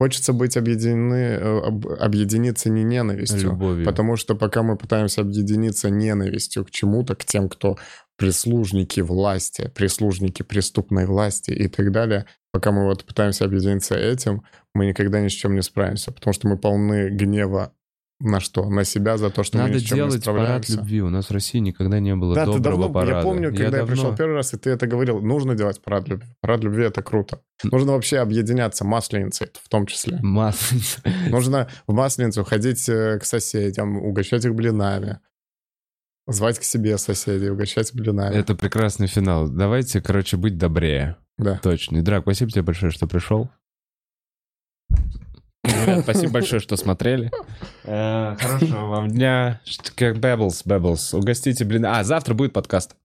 Хочется быть объединены, э, об- объединиться не ненавистью, Любовью. Потому что пока мы пытаемся объединиться ненавистью к чему-то, к тем, кто прислужники власти, прислужники преступной власти и так далее, пока мы вот пытаемся объединиться этим, мы никогда ни с чем не справимся, потому что мы полны гнева на что? На себя за то, что мы Надо ни с чем не делать парад любви. У нас в России никогда не было Да, ты доброго давно, парада. я помню, когда я, давно- пришел первый раз, и ты это говорил, нужно делать парад любви. Парад любви — это круто. Нужно вообще объединяться, масленицей в том числе. Масленица. [laughs] Нужно в Масленицу ходить э, к соседям, угощать их блинами. Звать к себе соседей, угощать блинами. Это прекрасный финал. Давайте, короче, быть добрее. Да. Точно. Идрак, спасибо тебе большое, что пришел. Ребят, спасибо большое, что смотрели. Э, Хорошего вам дня. Как Бэблс, Бэблс. Угостите, блин. А, завтра будет подкаст.